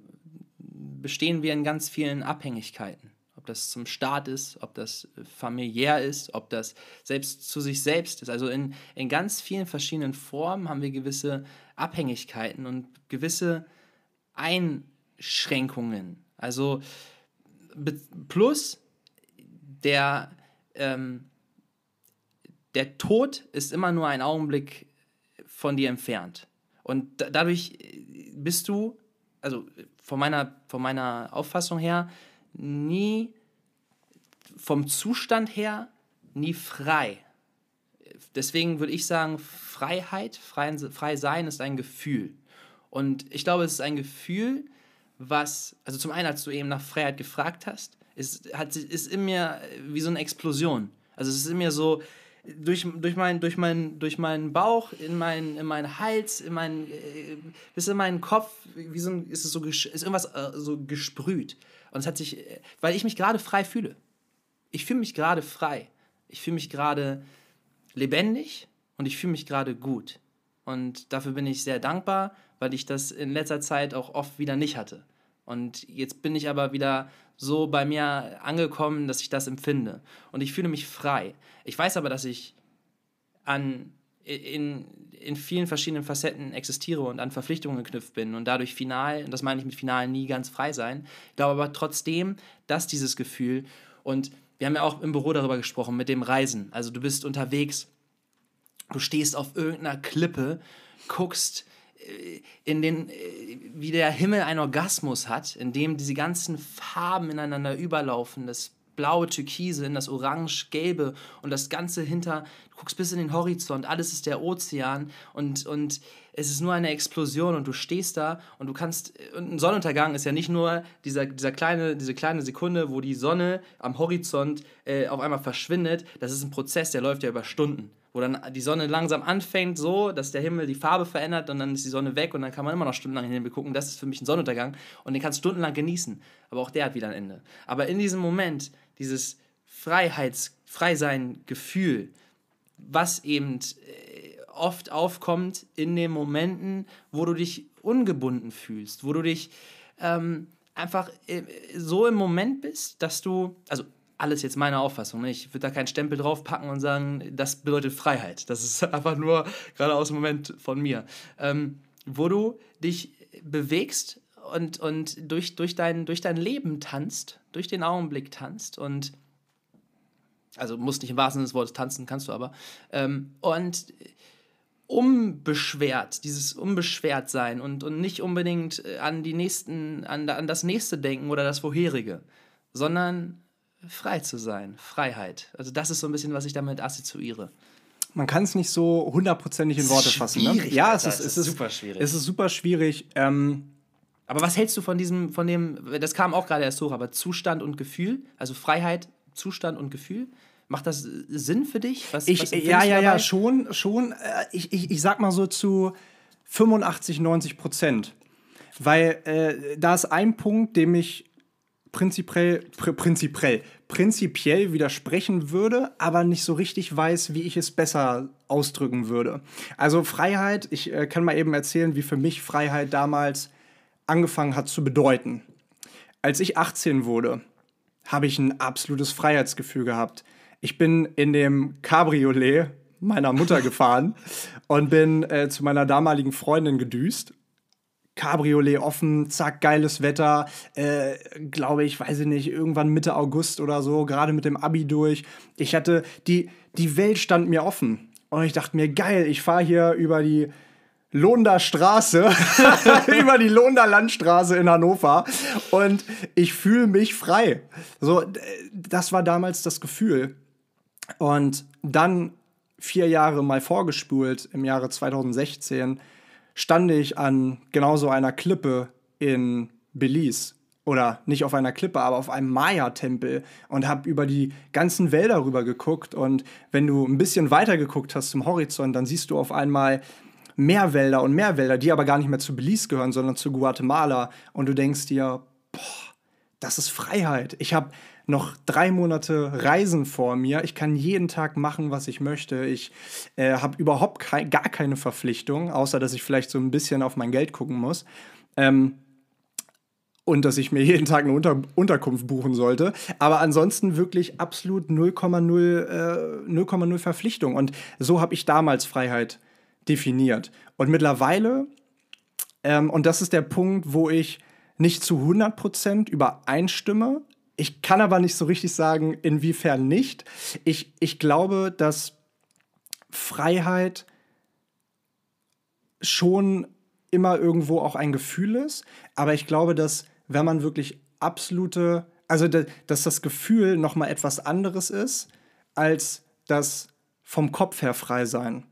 bestehen wir in ganz vielen Abhängigkeiten. Ob das zum Staat ist, ob das familiär ist, ob das selbst zu sich selbst ist. Also in, in ganz vielen verschiedenen Formen haben wir gewisse Abhängigkeiten und gewisse Einschränkungen. Also plus der, ähm, der Tod ist immer nur ein Augenblick von dir entfernt. Und dadurch bist du, also von meiner, von meiner Auffassung her, nie vom Zustand her nie frei. Deswegen würde ich sagen, Freiheit, frei, frei sein ist ein Gefühl. Und ich glaube, es ist ein Gefühl, was, also zum einen, als du eben nach Freiheit gefragt hast, ist, hat, ist in mir wie so eine Explosion. Also es ist in mir so, durch, durch, mein, durch, mein, durch meinen Bauch, in, mein, in meinen Hals, in meinen, äh, bis in meinen Kopf, wie so ein, ist es so ist irgendwas äh, so gesprüht. Und es hat sich, äh, weil ich mich gerade frei fühle. Ich fühle mich gerade frei. Ich fühle mich gerade lebendig und ich fühle mich gerade gut. Und dafür bin ich sehr dankbar, weil ich das in letzter Zeit auch oft wieder nicht hatte. Und jetzt bin ich aber wieder so bei mir angekommen, dass ich das empfinde. Und ich fühle mich frei. Ich weiß aber, dass ich an, in, in vielen verschiedenen Facetten existiere und an Verpflichtungen geknüpft bin und dadurch final, und das meine ich mit final, nie ganz frei sein. Ich glaube aber trotzdem, dass dieses Gefühl, und wir haben ja auch im Büro darüber gesprochen, mit dem Reisen. Also du bist unterwegs, du stehst auf irgendeiner Klippe, guckst in den, wie der Himmel einen Orgasmus hat, in dem diese ganzen Farben ineinander überlaufen, das blaue Türkise in das orange-gelbe und das Ganze hinter, du guckst bis in den Horizont, alles ist der Ozean und, und es ist nur eine Explosion und du stehst da und du kannst, und ein Sonnenuntergang ist ja nicht nur dieser, dieser kleine, diese kleine Sekunde, wo die Sonne am Horizont äh, auf einmal verschwindet, das ist ein Prozess, der läuft ja über Stunden wo dann die Sonne langsam anfängt, so, dass der Himmel die Farbe verändert und dann ist die Sonne weg und dann kann man immer noch stundenlang in den Himmel gucken. Das ist für mich ein Sonnenuntergang und den kannst du stundenlang genießen. Aber auch der hat wieder ein Ende. Aber in diesem Moment, dieses Freiheits-, Freisein-Gefühl, was eben äh, oft aufkommt in den Momenten, wo du dich ungebunden fühlst, wo du dich ähm, einfach äh, so im Moment bist, dass du, also alles jetzt meine Auffassung. Ne? Ich würde da keinen Stempel draufpacken und sagen, das bedeutet Freiheit. Das ist einfach nur gerade aus dem Moment von mir. Ähm, wo du dich bewegst und, und durch, durch, dein, durch dein Leben tanzt, durch den Augenblick tanzt und also musst nicht im wahrsten Sinne des Wortes tanzen, kannst du aber. Ähm, und unbeschwert, dieses unbeschwert sein und, und nicht unbedingt an die nächsten, an, an das nächste denken oder das vorherige, sondern frei zu sein, Freiheit. Also das ist so ein bisschen, was ich damit assoziiere. Man kann es nicht so hundertprozentig in Worte fassen. Ne? Ja, es ist, es, ist, super schwierig. Es ist super schwierig. Ähm, aber was hältst du von diesem, von dem, das kam auch gerade erst hoch, aber Zustand und Gefühl, also Freiheit, Zustand und Gefühl? Macht das Sinn für dich? Was, ich, was ja, ja, ja, schon, schon. Äh, ich, ich, ich sag mal so zu 85, 90 Prozent. Weil äh, da ist ein Punkt, dem ich prinzipiell, pr prinzipiell, prinzipiell widersprechen würde, aber nicht so richtig weiß, wie ich es besser ausdrücken würde. Also Freiheit, ich äh, kann mal eben erzählen, wie für mich Freiheit damals angefangen hat zu bedeuten. Als ich 18 wurde, habe ich ein absolutes Freiheitsgefühl gehabt. Ich bin in dem Cabriolet meiner Mutter gefahren und bin äh, zu meiner damaligen Freundin gedüst Cabriolet offen, zack, geiles Wetter, äh, glaube ich, weiß ich nicht, irgendwann Mitte August oder so, gerade mit dem Abi durch. Ich hatte, die, die Welt stand mir offen. Und ich dachte mir, geil, ich fahre hier über die Lohnder Straße, über die Lohnder Landstraße in Hannover und ich fühle mich frei. So, das war damals das Gefühl. Und dann vier Jahre mal vorgespult, im Jahre 2016, stand ich an genau so einer Klippe in Belize. Oder nicht auf einer Klippe, aber auf einem Maya-Tempel und habe über die ganzen Wälder rüber geguckt. Und wenn du ein bisschen weiter geguckt hast zum Horizont, dann siehst du auf einmal mehr Wälder und mehr Wälder, die aber gar nicht mehr zu Belize gehören, sondern zu Guatemala. Und du denkst dir, boah, das ist Freiheit. Ich habe noch drei Monate Reisen vor mir. Ich kann jeden Tag machen, was ich möchte. Ich äh, habe überhaupt kei gar keine Verpflichtung, außer dass ich vielleicht so ein bisschen auf mein Geld gucken muss. Ähm, und dass ich mir jeden Tag eine Unter Unterkunft buchen sollte. Aber ansonsten wirklich absolut 0,0 äh, Verpflichtung. Und so habe ich damals Freiheit definiert. Und mittlerweile, ähm, und das ist der Punkt, wo ich nicht zu 100% übereinstimme, ich kann aber nicht so richtig sagen, inwiefern nicht. Ich, ich glaube, dass Freiheit schon immer irgendwo auch ein Gefühl ist, aber ich glaube, dass wenn man wirklich absolute, also dass das Gefühl noch mal etwas anderes ist als das vom Kopf her frei sein.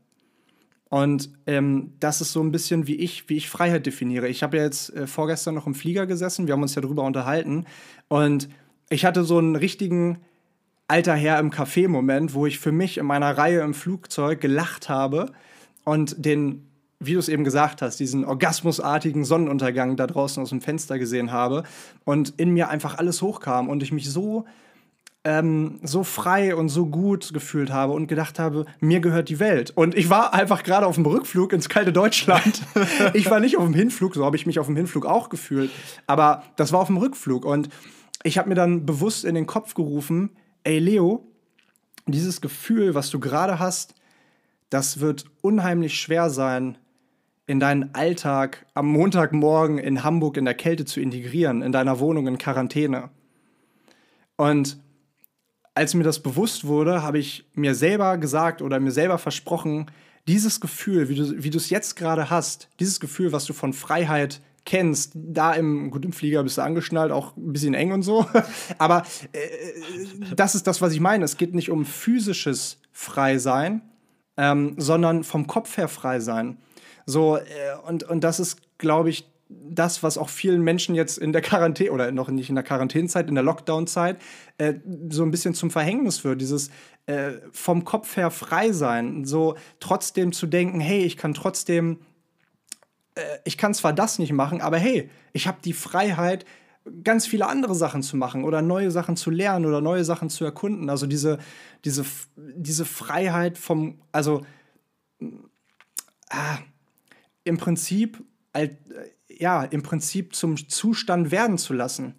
Und ähm, das ist so ein bisschen wie ich, wie ich Freiheit definiere. Ich habe ja jetzt äh, vorgestern noch im Flieger gesessen, wir haben uns ja darüber unterhalten und ich hatte so einen richtigen alter Herr im Café-Moment, wo ich für mich in meiner Reihe im Flugzeug gelacht habe und den, wie du es eben gesagt hast, diesen orgasmusartigen Sonnenuntergang da draußen aus dem Fenster gesehen habe und in mir einfach alles hochkam und ich mich so ähm, so frei und so gut gefühlt habe und gedacht habe, mir gehört die Welt. Und ich war einfach gerade auf dem Rückflug ins kalte Deutschland. ich war nicht auf dem Hinflug, so habe ich mich auf dem Hinflug auch gefühlt. Aber das war auf dem Rückflug. Und ich habe mir dann bewusst in den Kopf gerufen, ey Leo, dieses Gefühl, was du gerade hast, das wird unheimlich schwer sein, in deinen Alltag am Montagmorgen in Hamburg in der Kälte zu integrieren, in deiner Wohnung in Quarantäne. Und als mir das bewusst wurde, habe ich mir selber gesagt oder mir selber versprochen, dieses Gefühl, wie du, es jetzt gerade hast, dieses Gefühl, was du von Freiheit kennst, da im, gut, im Flieger bist du angeschnallt, auch ein bisschen eng und so. Aber äh, das ist das, was ich meine. Es geht nicht um physisches Freisein, ähm, sondern vom Kopf her frei sein. So, äh, und, und das ist, glaube ich, das, was auch vielen Menschen jetzt in der Quarantäne oder noch nicht in der Quarantänezeit, in der Lockdown-Zeit äh, so ein bisschen zum Verhängnis wird. Dieses äh, vom Kopf her frei sein, so trotzdem zu denken, hey, ich kann trotzdem äh, ich kann zwar das nicht machen, aber hey, ich habe die Freiheit, ganz viele andere Sachen zu machen oder neue Sachen zu lernen oder neue Sachen zu erkunden. Also diese, diese, diese Freiheit vom, also ah, im Prinzip, ja, im Prinzip zum Zustand werden zu lassen.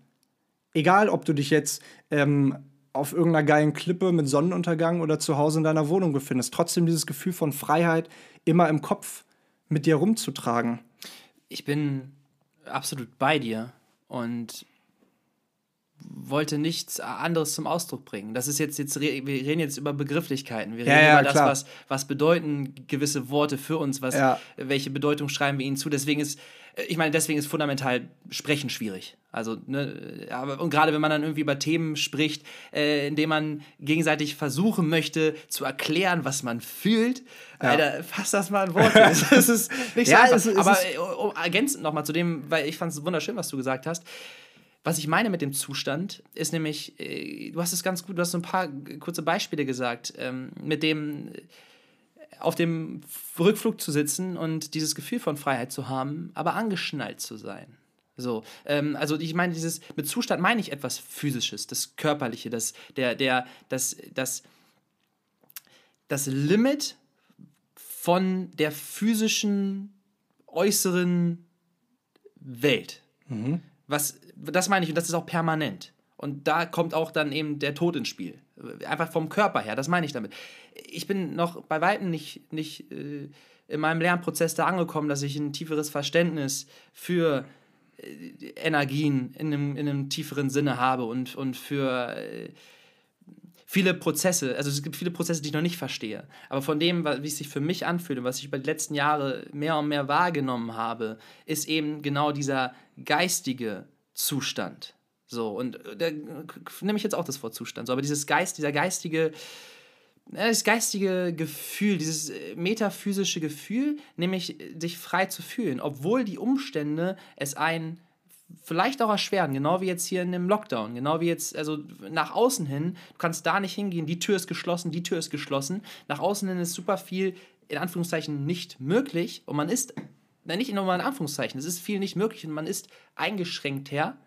Egal, ob du dich jetzt ähm, auf irgendeiner geilen Klippe mit Sonnenuntergang oder zu Hause in deiner Wohnung befindest, trotzdem dieses Gefühl von Freiheit immer im Kopf mit dir rumzutragen. Ich bin absolut bei dir und wollte nichts anderes zum Ausdruck bringen. Das ist jetzt, jetzt wir reden jetzt über Begrifflichkeiten. Wir reden ja, ja, über das, was, was bedeuten gewisse Worte für uns, was, ja. welche Bedeutung schreiben wir ihnen zu. Deswegen ist, ich meine, deswegen ist fundamental Sprechen schwierig. Also, ne, aber, und gerade wenn man dann irgendwie über Themen spricht, äh, indem man gegenseitig versuchen möchte zu erklären, was man fühlt, ja. Alter, fass das mal in Worte. das ist nicht so ja, einfach. Es, es aber äh, um, ergänzend nochmal zu dem, weil ich fand es wunderschön, was du gesagt hast. Was ich meine mit dem Zustand, ist nämlich, äh, du hast es ganz gut, du hast so ein paar kurze Beispiele gesagt, ähm, mit dem äh, auf dem Rückflug zu sitzen und dieses Gefühl von Freiheit zu haben, aber angeschnallt zu sein. So, ähm, also ich meine, dieses mit Zustand meine ich etwas Physisches, das Körperliche, das, der, der, das, das, das Limit von der physischen äußeren Welt. Mhm. Was, das meine ich, und das ist auch permanent. Und da kommt auch dann eben der Tod ins Spiel. Einfach vom Körper her, das meine ich damit. Ich bin noch bei weitem nicht, nicht äh, in meinem Lernprozess da angekommen, dass ich ein tieferes Verständnis für äh, Energien in einem, in einem tieferen Sinne habe und, und für äh, viele Prozesse, also es gibt viele Prozesse, die ich noch nicht verstehe. Aber von dem, wie es sich für mich anfühlt und was ich über die letzten Jahre mehr und mehr wahrgenommen habe, ist eben genau dieser geistige Zustand. So, und äh, da nehme ich jetzt auch das Wort Zustand. So, aber dieses Geist, dieser geistige das geistige Gefühl, dieses äh, metaphysische Gefühl, nämlich äh, sich frei zu fühlen, obwohl die Umstände es einen vielleicht auch erschweren, genau wie jetzt hier in dem Lockdown, genau wie jetzt, also nach außen hin, du kannst da nicht hingehen, die Tür ist geschlossen, die Tür ist geschlossen, nach außen hin ist super viel, in Anführungszeichen, nicht möglich. Und man ist, nein, nicht in Anführungszeichen, es ist viel nicht möglich und man ist eingeschränkt her,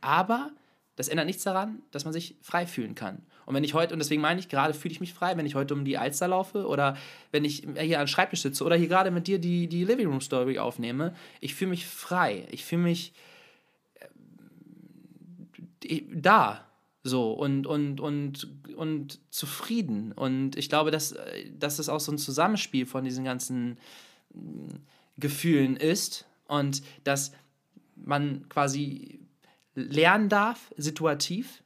aber das ändert nichts daran, dass man sich frei fühlen kann. Und wenn ich heute, und deswegen meine ich, gerade fühle ich mich frei, wenn ich heute um die Alster laufe oder wenn ich hier an den Schreibtisch sitze oder hier gerade mit dir die, die Living Room Story aufnehme, ich fühle mich frei. Ich fühle mich äh, da so und, und, und, und zufrieden. Und ich glaube, dass, dass es auch so ein Zusammenspiel von diesen ganzen mm, Gefühlen ist und dass man quasi lernen darf, situativ,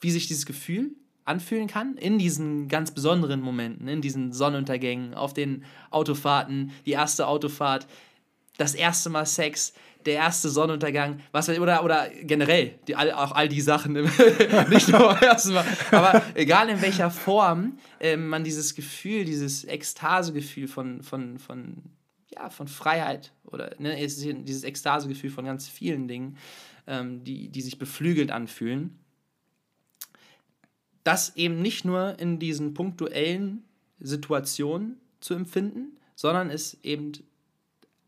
wie sich dieses Gefühl anfühlen kann in diesen ganz besonderen Momenten, in diesen Sonnenuntergängen, auf den Autofahrten, die erste Autofahrt, das erste Mal Sex, der erste Sonnenuntergang, was oder oder generell die, all, auch all die Sachen nicht nur beim ersten Mal, aber egal in welcher Form äh, man dieses Gefühl, dieses Ekstasegefühl von von von ja von Freiheit oder ne, dieses Ekstasegefühl von ganz vielen Dingen, ähm, die die sich beflügelt anfühlen das eben nicht nur in diesen punktuellen Situationen zu empfinden, sondern es eben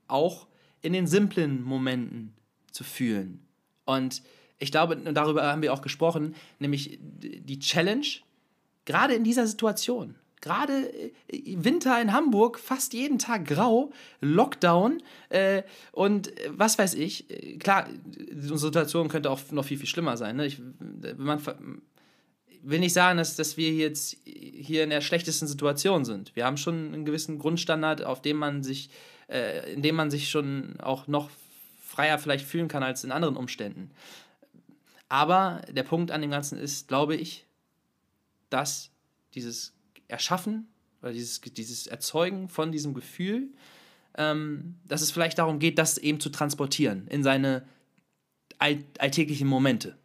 auch in den simplen Momenten zu fühlen. Und ich glaube, darüber haben wir auch gesprochen, nämlich die Challenge, gerade in dieser Situation, gerade äh, Winter in Hamburg, fast jeden Tag grau, Lockdown äh, und was weiß ich. Klar, unsere Situation könnte auch noch viel, viel schlimmer sein. Ne? Ich, man, will nicht sagen, dass, dass wir jetzt hier in der schlechtesten Situation sind. Wir haben schon einen gewissen Grundstandard, auf dem man sich, äh, in dem man sich schon auch noch freier vielleicht fühlen kann als in anderen Umständen. Aber der Punkt an dem Ganzen ist, glaube ich, dass dieses Erschaffen oder dieses, dieses Erzeugen von diesem Gefühl, ähm, dass es vielleicht darum geht, das eben zu transportieren in seine all alltäglichen Momente.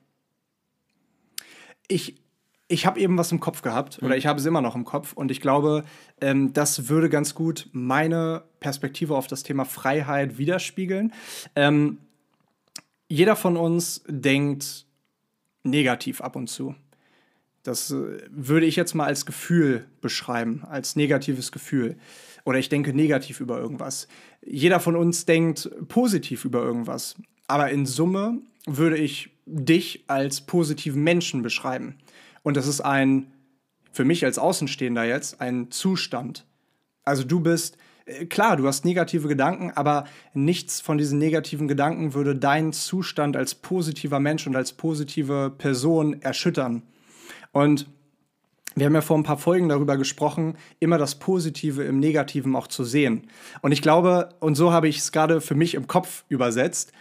Ich ich habe eben was im Kopf gehabt oder mhm. ich habe es immer noch im Kopf und ich glaube, ähm, das würde ganz gut meine Perspektive auf das Thema Freiheit widerspiegeln. Ähm, jeder von uns denkt negativ ab und zu. Das äh, würde ich jetzt mal als Gefühl beschreiben, als negatives Gefühl. Oder ich denke negativ über irgendwas. Jeder von uns denkt positiv über irgendwas. Aber in Summe würde ich dich als positiven Menschen beschreiben. Und das ist ein, für mich als Außenstehender jetzt, ein Zustand. Also du bist, äh, klar, du hast negative Gedanken, aber nichts von diesen negativen Gedanken würde deinen Zustand als positiver Mensch und als positive Person erschüttern. Und wir haben ja vor ein paar Folgen darüber gesprochen, immer das Positive im Negativen auch zu sehen. Und ich glaube, und so habe ich es gerade für mich im Kopf übersetzt,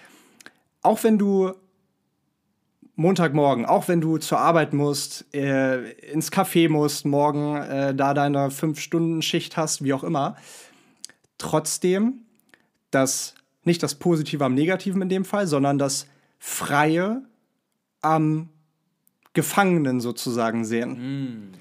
auch wenn du Montagmorgen, auch wenn du zur Arbeit musst, äh, ins Café musst, morgen äh, da deine Fünf-Stunden-Schicht hast, wie auch immer, trotzdem das, nicht das Positive am Negativen in dem Fall, sondern das Freie am Gefangenen sozusagen sehen. Mm.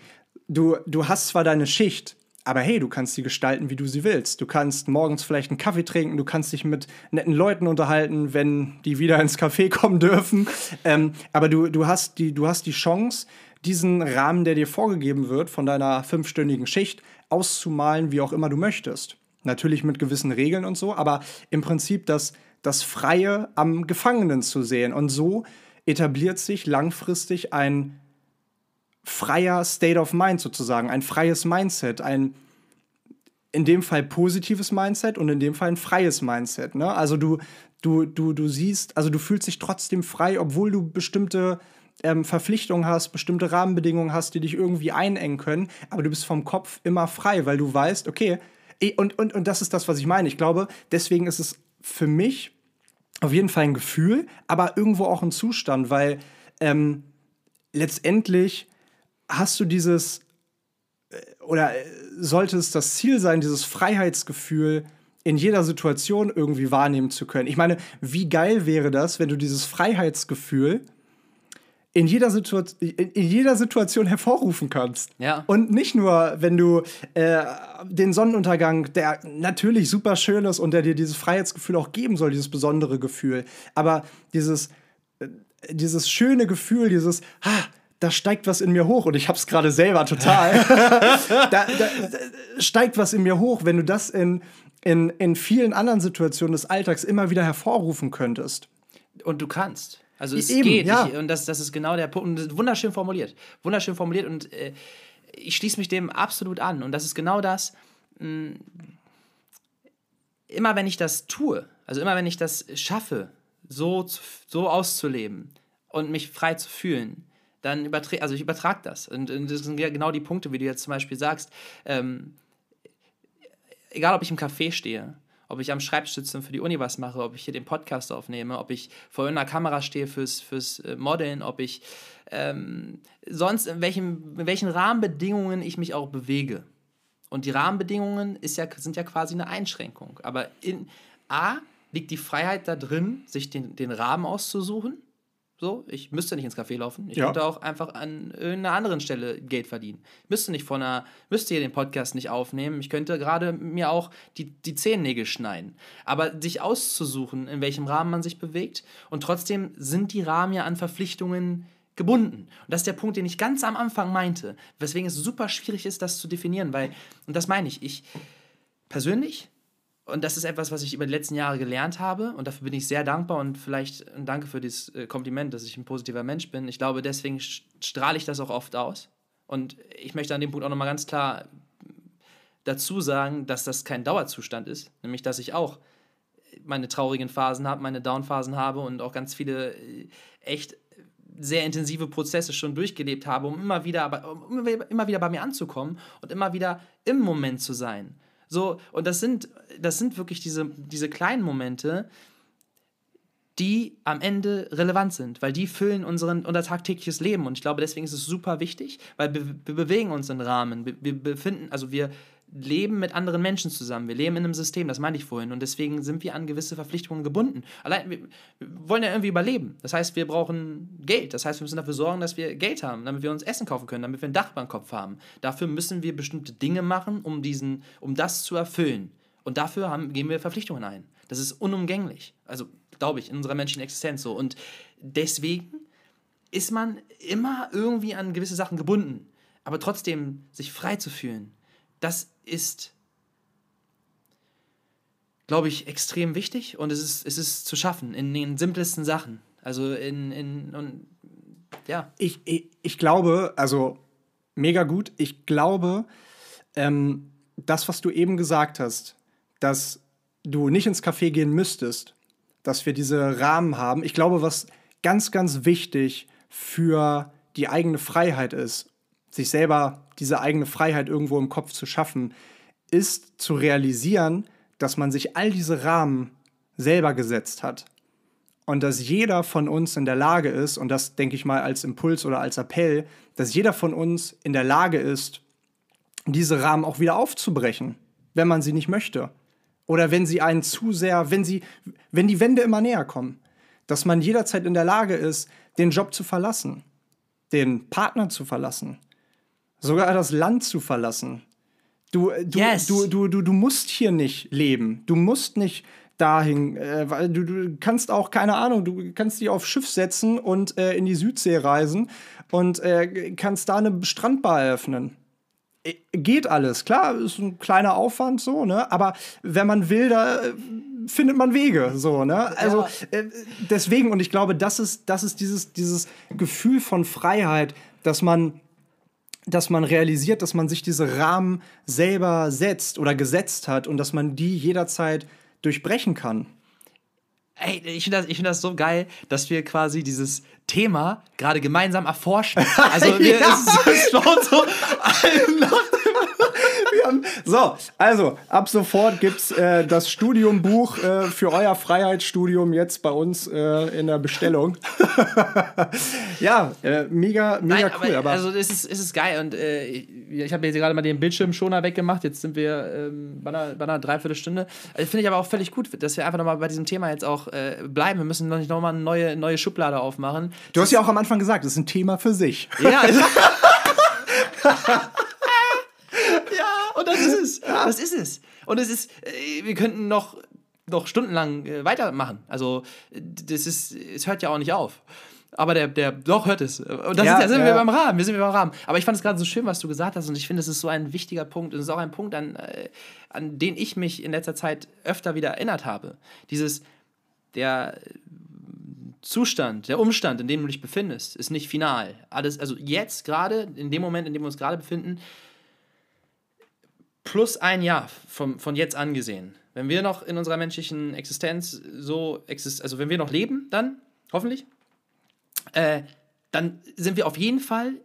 Du, du hast zwar deine Schicht, aber hey, du kannst sie gestalten, wie du sie willst. Du kannst morgens vielleicht einen Kaffee trinken, du kannst dich mit netten Leuten unterhalten, wenn die wieder ins Café kommen dürfen. Ähm, aber du, du, hast die, du hast die Chance, diesen Rahmen, der dir vorgegeben wird von deiner fünfstündigen Schicht, auszumalen, wie auch immer du möchtest. Natürlich mit gewissen Regeln und so, aber im Prinzip das, das Freie am Gefangenen zu sehen. Und so etabliert sich langfristig ein freier State of Mind sozusagen, ein freies Mindset, ein in dem Fall positives Mindset und in dem Fall ein freies Mindset. Ne? Also du, du, du, du siehst, also du fühlst dich trotzdem frei, obwohl du bestimmte ähm, Verpflichtungen hast, bestimmte Rahmenbedingungen hast, die dich irgendwie einengen können, aber du bist vom Kopf immer frei, weil du weißt, okay, und, und, und das ist das, was ich meine. Ich glaube, deswegen ist es für mich auf jeden Fall ein Gefühl, aber irgendwo auch ein Zustand, weil ähm, letztendlich hast du dieses, äh, oder äh, sollte es das Ziel sein, dieses Freiheitsgefühl in jeder Situation irgendwie wahrnehmen zu können? Ich meine, wie geil wäre das, wenn du dieses Freiheitsgefühl in jeder, Situation, in jeder Situation hervorrufen kannst. Ja. Und nicht nur, wenn du äh, den Sonnenuntergang, der natürlich super schön ist und der dir dieses Freiheitsgefühl auch geben soll, dieses besondere Gefühl, aber dieses, äh, dieses schöne Gefühl, dieses, ha, da steigt was in mir hoch und ich hab's gerade selber total. da, da, da, steigt was in mir hoch, wenn du das in, in, in vielen anderen Situationen des Alltags immer wieder hervorrufen könntest. Und du kannst. Also es Eben, geht. Ja. Ich, und das, das ist genau der Punkt. Und wunderschön formuliert. Wunderschön formuliert. Und äh, ich schließe mich dem absolut an. Und das ist genau das. Mh, mm, immer wenn ich das tue, also immer wenn ich das schaffe, so, so auszuleben und mich frei zu fühlen, dann übertrage, also ich übertrage das. Und, und, das sind genau die Punkte, wie du jetzt zum Beispiel sagst. Ähm, egal, ob ich im Café stehe ob ich am Schreibtisch für die Uni was mache, ob ich hier den Podcast aufnehme, ob ich vor einer Kamera stehe fürs, fürs äh, Modeln, ob ich ähm, sonst in, welchem, in welchen Rahmenbedingungen ich mich auch bewege. Und die Rahmenbedingungen ist ja, sind ja quasi eine Einschränkung. Aber in A liegt die Freiheit da drin, sich den, den Rahmen auszusuchen so, ich müsste nicht ins Café laufen. Ich ja. könnte auch einfach an irgendeiner anderen Stelle Geld verdienen. Ich müsste nicht von einer, müsste hier den Podcast nicht aufnehmen. Ich könnte gerade mir auch die, die Zehennägel schneiden. Aber sich auszusuchen, in welchem Rahmen man sich bewegt. Und trotzdem sind die Rahmen ja an Verpflichtungen gebunden. Und das ist der Punkt, den ich ganz am Anfang meinte. Weswegen es super schwierig ist, das zu definieren, weil, und das meine ich, ich persönlich und das ist etwas, was ich über die letzten Jahre gelernt habe und dafür bin ich sehr dankbar und vielleicht danke für dieses äh, Kompliment, dass ich ein positiver Mensch bin. Ich glaube, deswegen strahle ich das auch oft aus. Und ich möchte an dem Punkt auch nochmal ganz klar dazu sagen, dass das kein Dauerzustand ist, nämlich dass ich auch meine traurigen Phasen habe, meine Downphasen habe und auch ganz viele äh, echt sehr intensive Prozesse schon durchgelebt habe, um immer wieder, um immer wieder bei mir anzukommen und immer wieder im Moment zu sein. So, und das sind, das sind wirklich diese, diese kleinen Momente, die am Ende relevant sind, weil die füllen unseren, unser tagtägliches Leben. Und ich glaube, deswegen ist es super wichtig, weil wir, wir bewegen uns in Rahmen. Wir, wir befinden, also wir leben mit anderen Menschen zusammen. Wir leben in einem System, das meinte ich vorhin. Und deswegen sind wir an gewisse Verpflichtungen gebunden. Allein, wir, wollen ja irgendwie überleben. Das heißt, wir brauchen Geld. Das heißt, wir müssen dafür sorgen, dass wir Geld haben, damit wir uns Essen kaufen können, damit wir ein Dach beim Kopf haben. Dafür müssen wir bestimmte Dinge machen, um, diesen, um das zu erfüllen. Und dafür haben, gehen wir Verpflichtungen ein. Das ist unumgänglich. Also, glaube ich, in unserer menschlichen Existenz so. Und deswegen ist man immer irgendwie an gewisse Sachen gebunden. Aber trotzdem sich frei zu fühlen, das ist, glaube ich, extrem wichtig und es ist, es ist zu schaffen in den simplesten Sachen. Also in, in und, ja. Ich, ich, ich glaube, also mega gut, ich glaube, ähm, das, was du eben gesagt hast, dass du nicht ins Café gehen müsstest, dass wir diese Rahmen haben, ich glaube, was ganz, ganz wichtig für die eigene Freiheit ist, sich selber diese eigene Freiheit irgendwo im Kopf zu schaffen, ist zu realisieren, dass man sich all diese Rahmen selber gesetzt hat. Und dass jeder von uns in der Lage ist, und das denke ich mal als Impuls oder als Appell, dass jeder von uns in der Lage ist, diese Rahmen auch wieder aufzubrechen, wenn man sie nicht möchte. Oder wenn sie einen zu sehr, wenn sie, wenn die Wände immer näher kommen. Dass man jederzeit in der Lage ist, den Job zu verlassen, den Partner zu verlassen, sogar das Land zu verlassen. Du, du, yes. du, du, du, du musst hier nicht leben. Du musst nicht dahin, äh, weil du, du kannst auch, keine Ahnung, du kannst dich auf Schiff setzen und äh, in die Südsee reisen und äh, kannst da eine Strandbar eröffnen. Äh, geht alles, klar, ist ein kleiner Aufwand so, ne? Aber wenn man will, da äh, findet man Wege, so, ne? Also ja. Äh, deswegen, und ich glaube, das ist, das ist dieses, dieses Gefühl von Freiheit, dass man dass man realisiert, dass man sich diese Rahmen selber setzt oder gesetzt hat und dass man die jederzeit durchbrechen kann. Ey, ich finde das, find das so geil, dass wir quasi dieses Thema gerade gemeinsam erforschen. Also, wir, ja. es, es schaut so. wir Ähm, so, also ab sofort gibt es äh, das Studiumbuch äh, für euer Freiheitsstudium jetzt bei uns äh, in der Bestellung. ja, äh, mega, mega Nein, cool. Aber, aber, also es ist, es ist geil und äh, ich habe jetzt gerade mal den Bildschirmschoner weggemacht. Jetzt sind wir ähm, bei, einer, bei einer Dreiviertelstunde. Also, Finde ich aber auch völlig gut, dass wir einfach nochmal bei diesem Thema jetzt auch bleiben. Wir müssen noch nicht nochmal eine neue, neue Schublade aufmachen. Du hast ja auch am Anfang gesagt, das ist ein Thema für sich. Ja, also und ist es. Das ist es. Und es ist, äh, wir könnten noch, noch stundenlang äh, weitermachen. Also, das ist, es hört ja auch nicht auf. Aber der, der, doch hört es. Und das ja, ist, da sind ja. wir beim Rahmen. Wir sind beim Rahmen. Aber ich fand es gerade so schön, was du gesagt hast. Und ich finde, es ist so ein wichtiger Punkt. Und es ist auch ein Punkt, an, äh, an den ich mich in letzter Zeit öfter wieder erinnert habe. Dieses, der Zustand, der Umstand, in dem du dich befindest, ist nicht final. Alles, also jetzt gerade, in dem Moment, in dem wir uns gerade befinden, plus ein Jahr vom, von jetzt angesehen. Wenn wir noch in unserer menschlichen Existenz so exist also wenn wir noch leben, dann, hoffentlich, äh, dann sind wir auf jeden Fall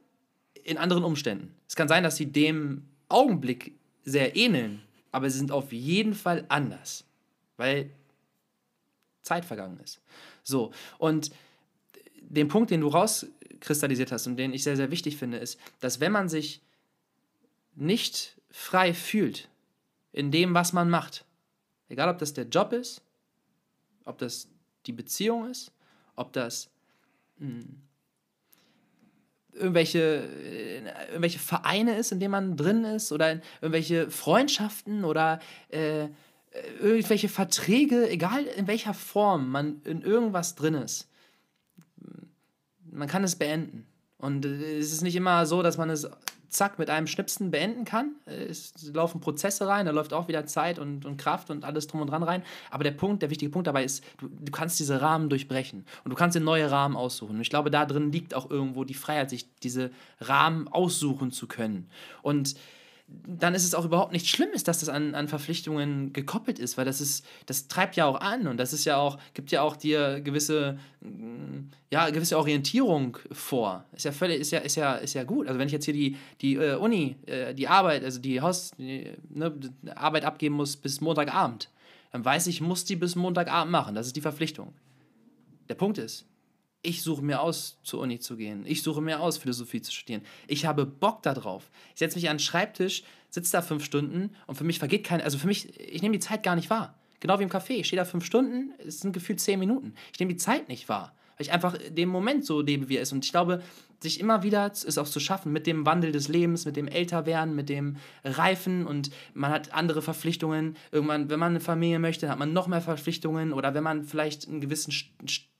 in anderen Umständen. Es kann sein, dass sie dem Augenblick sehr ähneln, aber sie sind auf jeden Fall anders, weil Zeit vergangen ist. So, und den Punkt, den du rauskristallisiert hast und den ich sehr, sehr wichtig finde, ist, dass wenn man sich nicht frei fühlt in dem, was man macht, egal ob das der Job ist, ob das die Beziehung ist, ob das mh, hm, irgendwelche, äh, irgendwelche Vereine ist, in denen man drin ist, oder irgendwelche Freundschaften oder äh, irgendwelche Verträge, egal in welcher Form man in irgendwas drin ist, man kann es beenden. Und es ist nicht immer so, dass man es zack mit einem Schnipsen beenden kann. Es laufen Prozesse rein, da läuft auch wieder Zeit und, und Kraft und alles drum und dran rein. Aber der Punkt, der wichtige Punkt dabei ist, du, du kannst diese Rahmen durchbrechen und du kannst dir neue Rahmen aussuchen. Und ich glaube, da drin liegt auch irgendwo die Freiheit, sich diese Rahmen aussuchen zu können. Und dann ist es auch überhaupt nichts Schlimmes, dass das an, an Verpflichtungen gekoppelt ist, weil das ist, das treibt ja auch an und das ist ja auch, gibt ja auch dir gewisse, ja, gewisse Orientierung vor. Ist ja völlig, ist ja, ist ja, ist ja gut. Also wenn ich jetzt hier die, die äh, Uni, äh, die Arbeit, also die Haus, die, ne, Arbeit abgeben muss bis Montagabend, dann weiß ich muss die bis Montagabend machen. Das ist die Verpflichtung. Der Punkt ist, ich suche mir aus, zur Uni zu gehen. Ich suche mir aus, Philosophie zu studieren. Ich habe Bock darauf. Ich setze mich an den Schreibtisch, sitze da fünf Stunden und für mich vergeht keine, also für mich, ich nehme die Zeit gar nicht wahr. Genau wie im Café. Ich stehe da fünf Stunden, es sind gefühlt zehn Minuten. Ich nehme die Zeit nicht wahr, weil ich einfach den Moment so lebe, wie er ist. Und ich glaube, sich immer wieder ist auch zu schaffen mit dem Wandel des Lebens, mit dem Älterwerden, mit dem Reifen und man hat andere Verpflichtungen. Irgendwann, wenn man eine Familie möchte, hat man noch mehr Verpflichtungen oder wenn man vielleicht einen gewissen St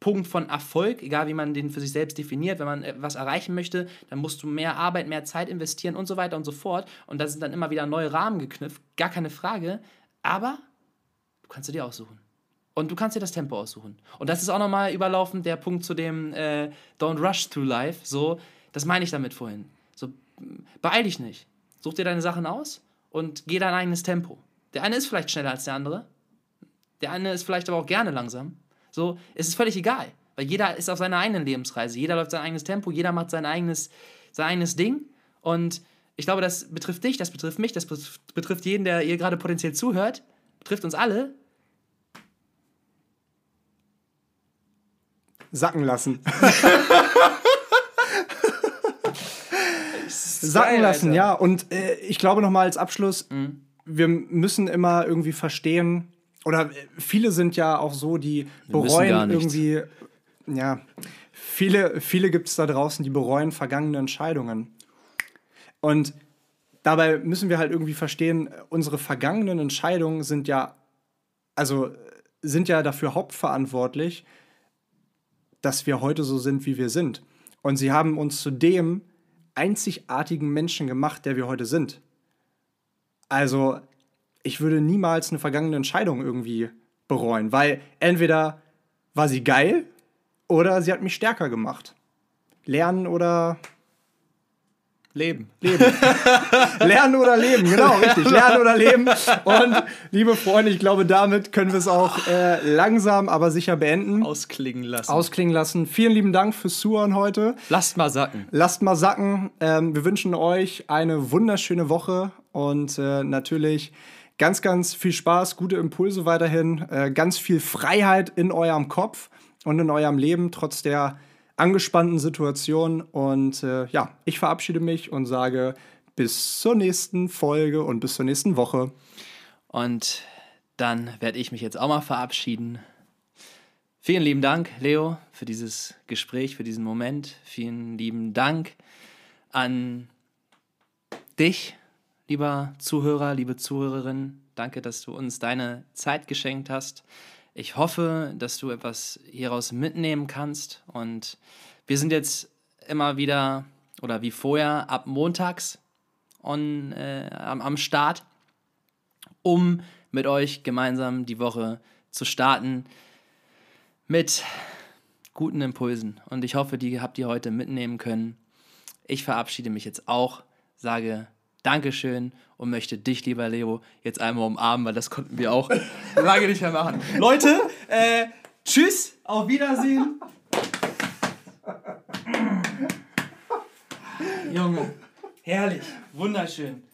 Punkt von Erfolg, egal wie man den für sich selbst definiert, wenn man äh, was erreichen möchte, dann musst du mehr Arbeit, mehr Zeit investieren und so weiter und so fort. Und da sind dann immer wieder neue Rahmen geknüpft, gar keine Frage. Aber du kannst dir aussuchen. Und du kannst dir das Tempo aussuchen. Und das ist auch nochmal überlaufend der Punkt zu dem äh, Don't rush through life. So, das meine ich damit vorhin. So, beeil dich nicht. Such dir deine Sachen aus und geh dein eigenes Tempo. Der eine ist vielleicht schneller als der andere. Der eine ist vielleicht aber auch gerne langsam. So, es ist völlig egal, weil jeder ist auf seiner eigenen Lebensreise, jeder läuft sein eigenes Tempo, jeder macht sein eigenes, sein eigenes Ding und ich glaube, das betrifft dich, das betrifft mich, das betrifft jeden, der ihr gerade potenziell zuhört, betrifft uns alle. Sacken lassen. Sacken lassen, ja. Und äh, ich glaube nochmal als Abschluss, mhm. wir müssen immer irgendwie verstehen, oder viele sind ja auch so, die Wir bereuen irgendwie, ja, viele, viele gibt es da draußen, die bereuen vergangene Entscheidungen. Und dabei müssen wir halt irgendwie verstehen, unsere vergangenen Entscheidungen sind ja, also sind ja dafür hauptverantwortlich, dass wir heute so sind, wie wir sind. Und sie haben uns zu dem einzigartigen Menschen gemacht, der wir heute sind. Also ich würde niemals eine vergangene Entscheidung irgendwie bereuen, weil entweder war sie geil oder sie hat mich stärker gemacht. Lernen oder Leben. Leben. Lernen oder leben, genau, richtig. Lernen oder leben. Und liebe Freunde, ich glaube, damit können wir es auch äh, langsam, aber sicher beenden. Ausklingen lassen. Ausklingen lassen. Vielen lieben Dank fürs Zuhören heute. Lasst mal sacken. Lasst mal sacken. Ähm, wir wünschen euch eine wunderschöne Woche und äh, natürlich ganz, ganz viel Spaß, gute Impulse weiterhin, äh, ganz viel Freiheit in eurem Kopf und in eurem Leben, trotz der angespannten Situation. Und äh, ja, ich verabschiede mich und sage bis zur nächsten Folge und bis zur nächsten Woche. Und dann werde ich mich jetzt auch mal verabschieden. Vielen lieben Dank, Leo, für dieses Gespräch, für diesen Moment. Vielen lieben Dank an dich, lieber Zuhörer, liebe Zuhörerin. Danke, dass du uns deine Zeit geschenkt hast. Ich hoffe, dass du etwas hieraus mitnehmen kannst. Und wir sind jetzt immer wieder oder wie vorher ab montags on, äh, am, am Start, um mit euch gemeinsam die Woche zu starten mit guten Impulsen. Und ich hoffe, die habt ihr heute mitnehmen können. Ich verabschiede mich jetzt auch, sage Dankeschön und möchte dich, lieber Leo, jetzt einmal umarmen, weil das konnten wir auch lange nicht mehr machen. Leute, äh, tschüss, auf Wiedersehen. Junge, herrlich, wunderschön.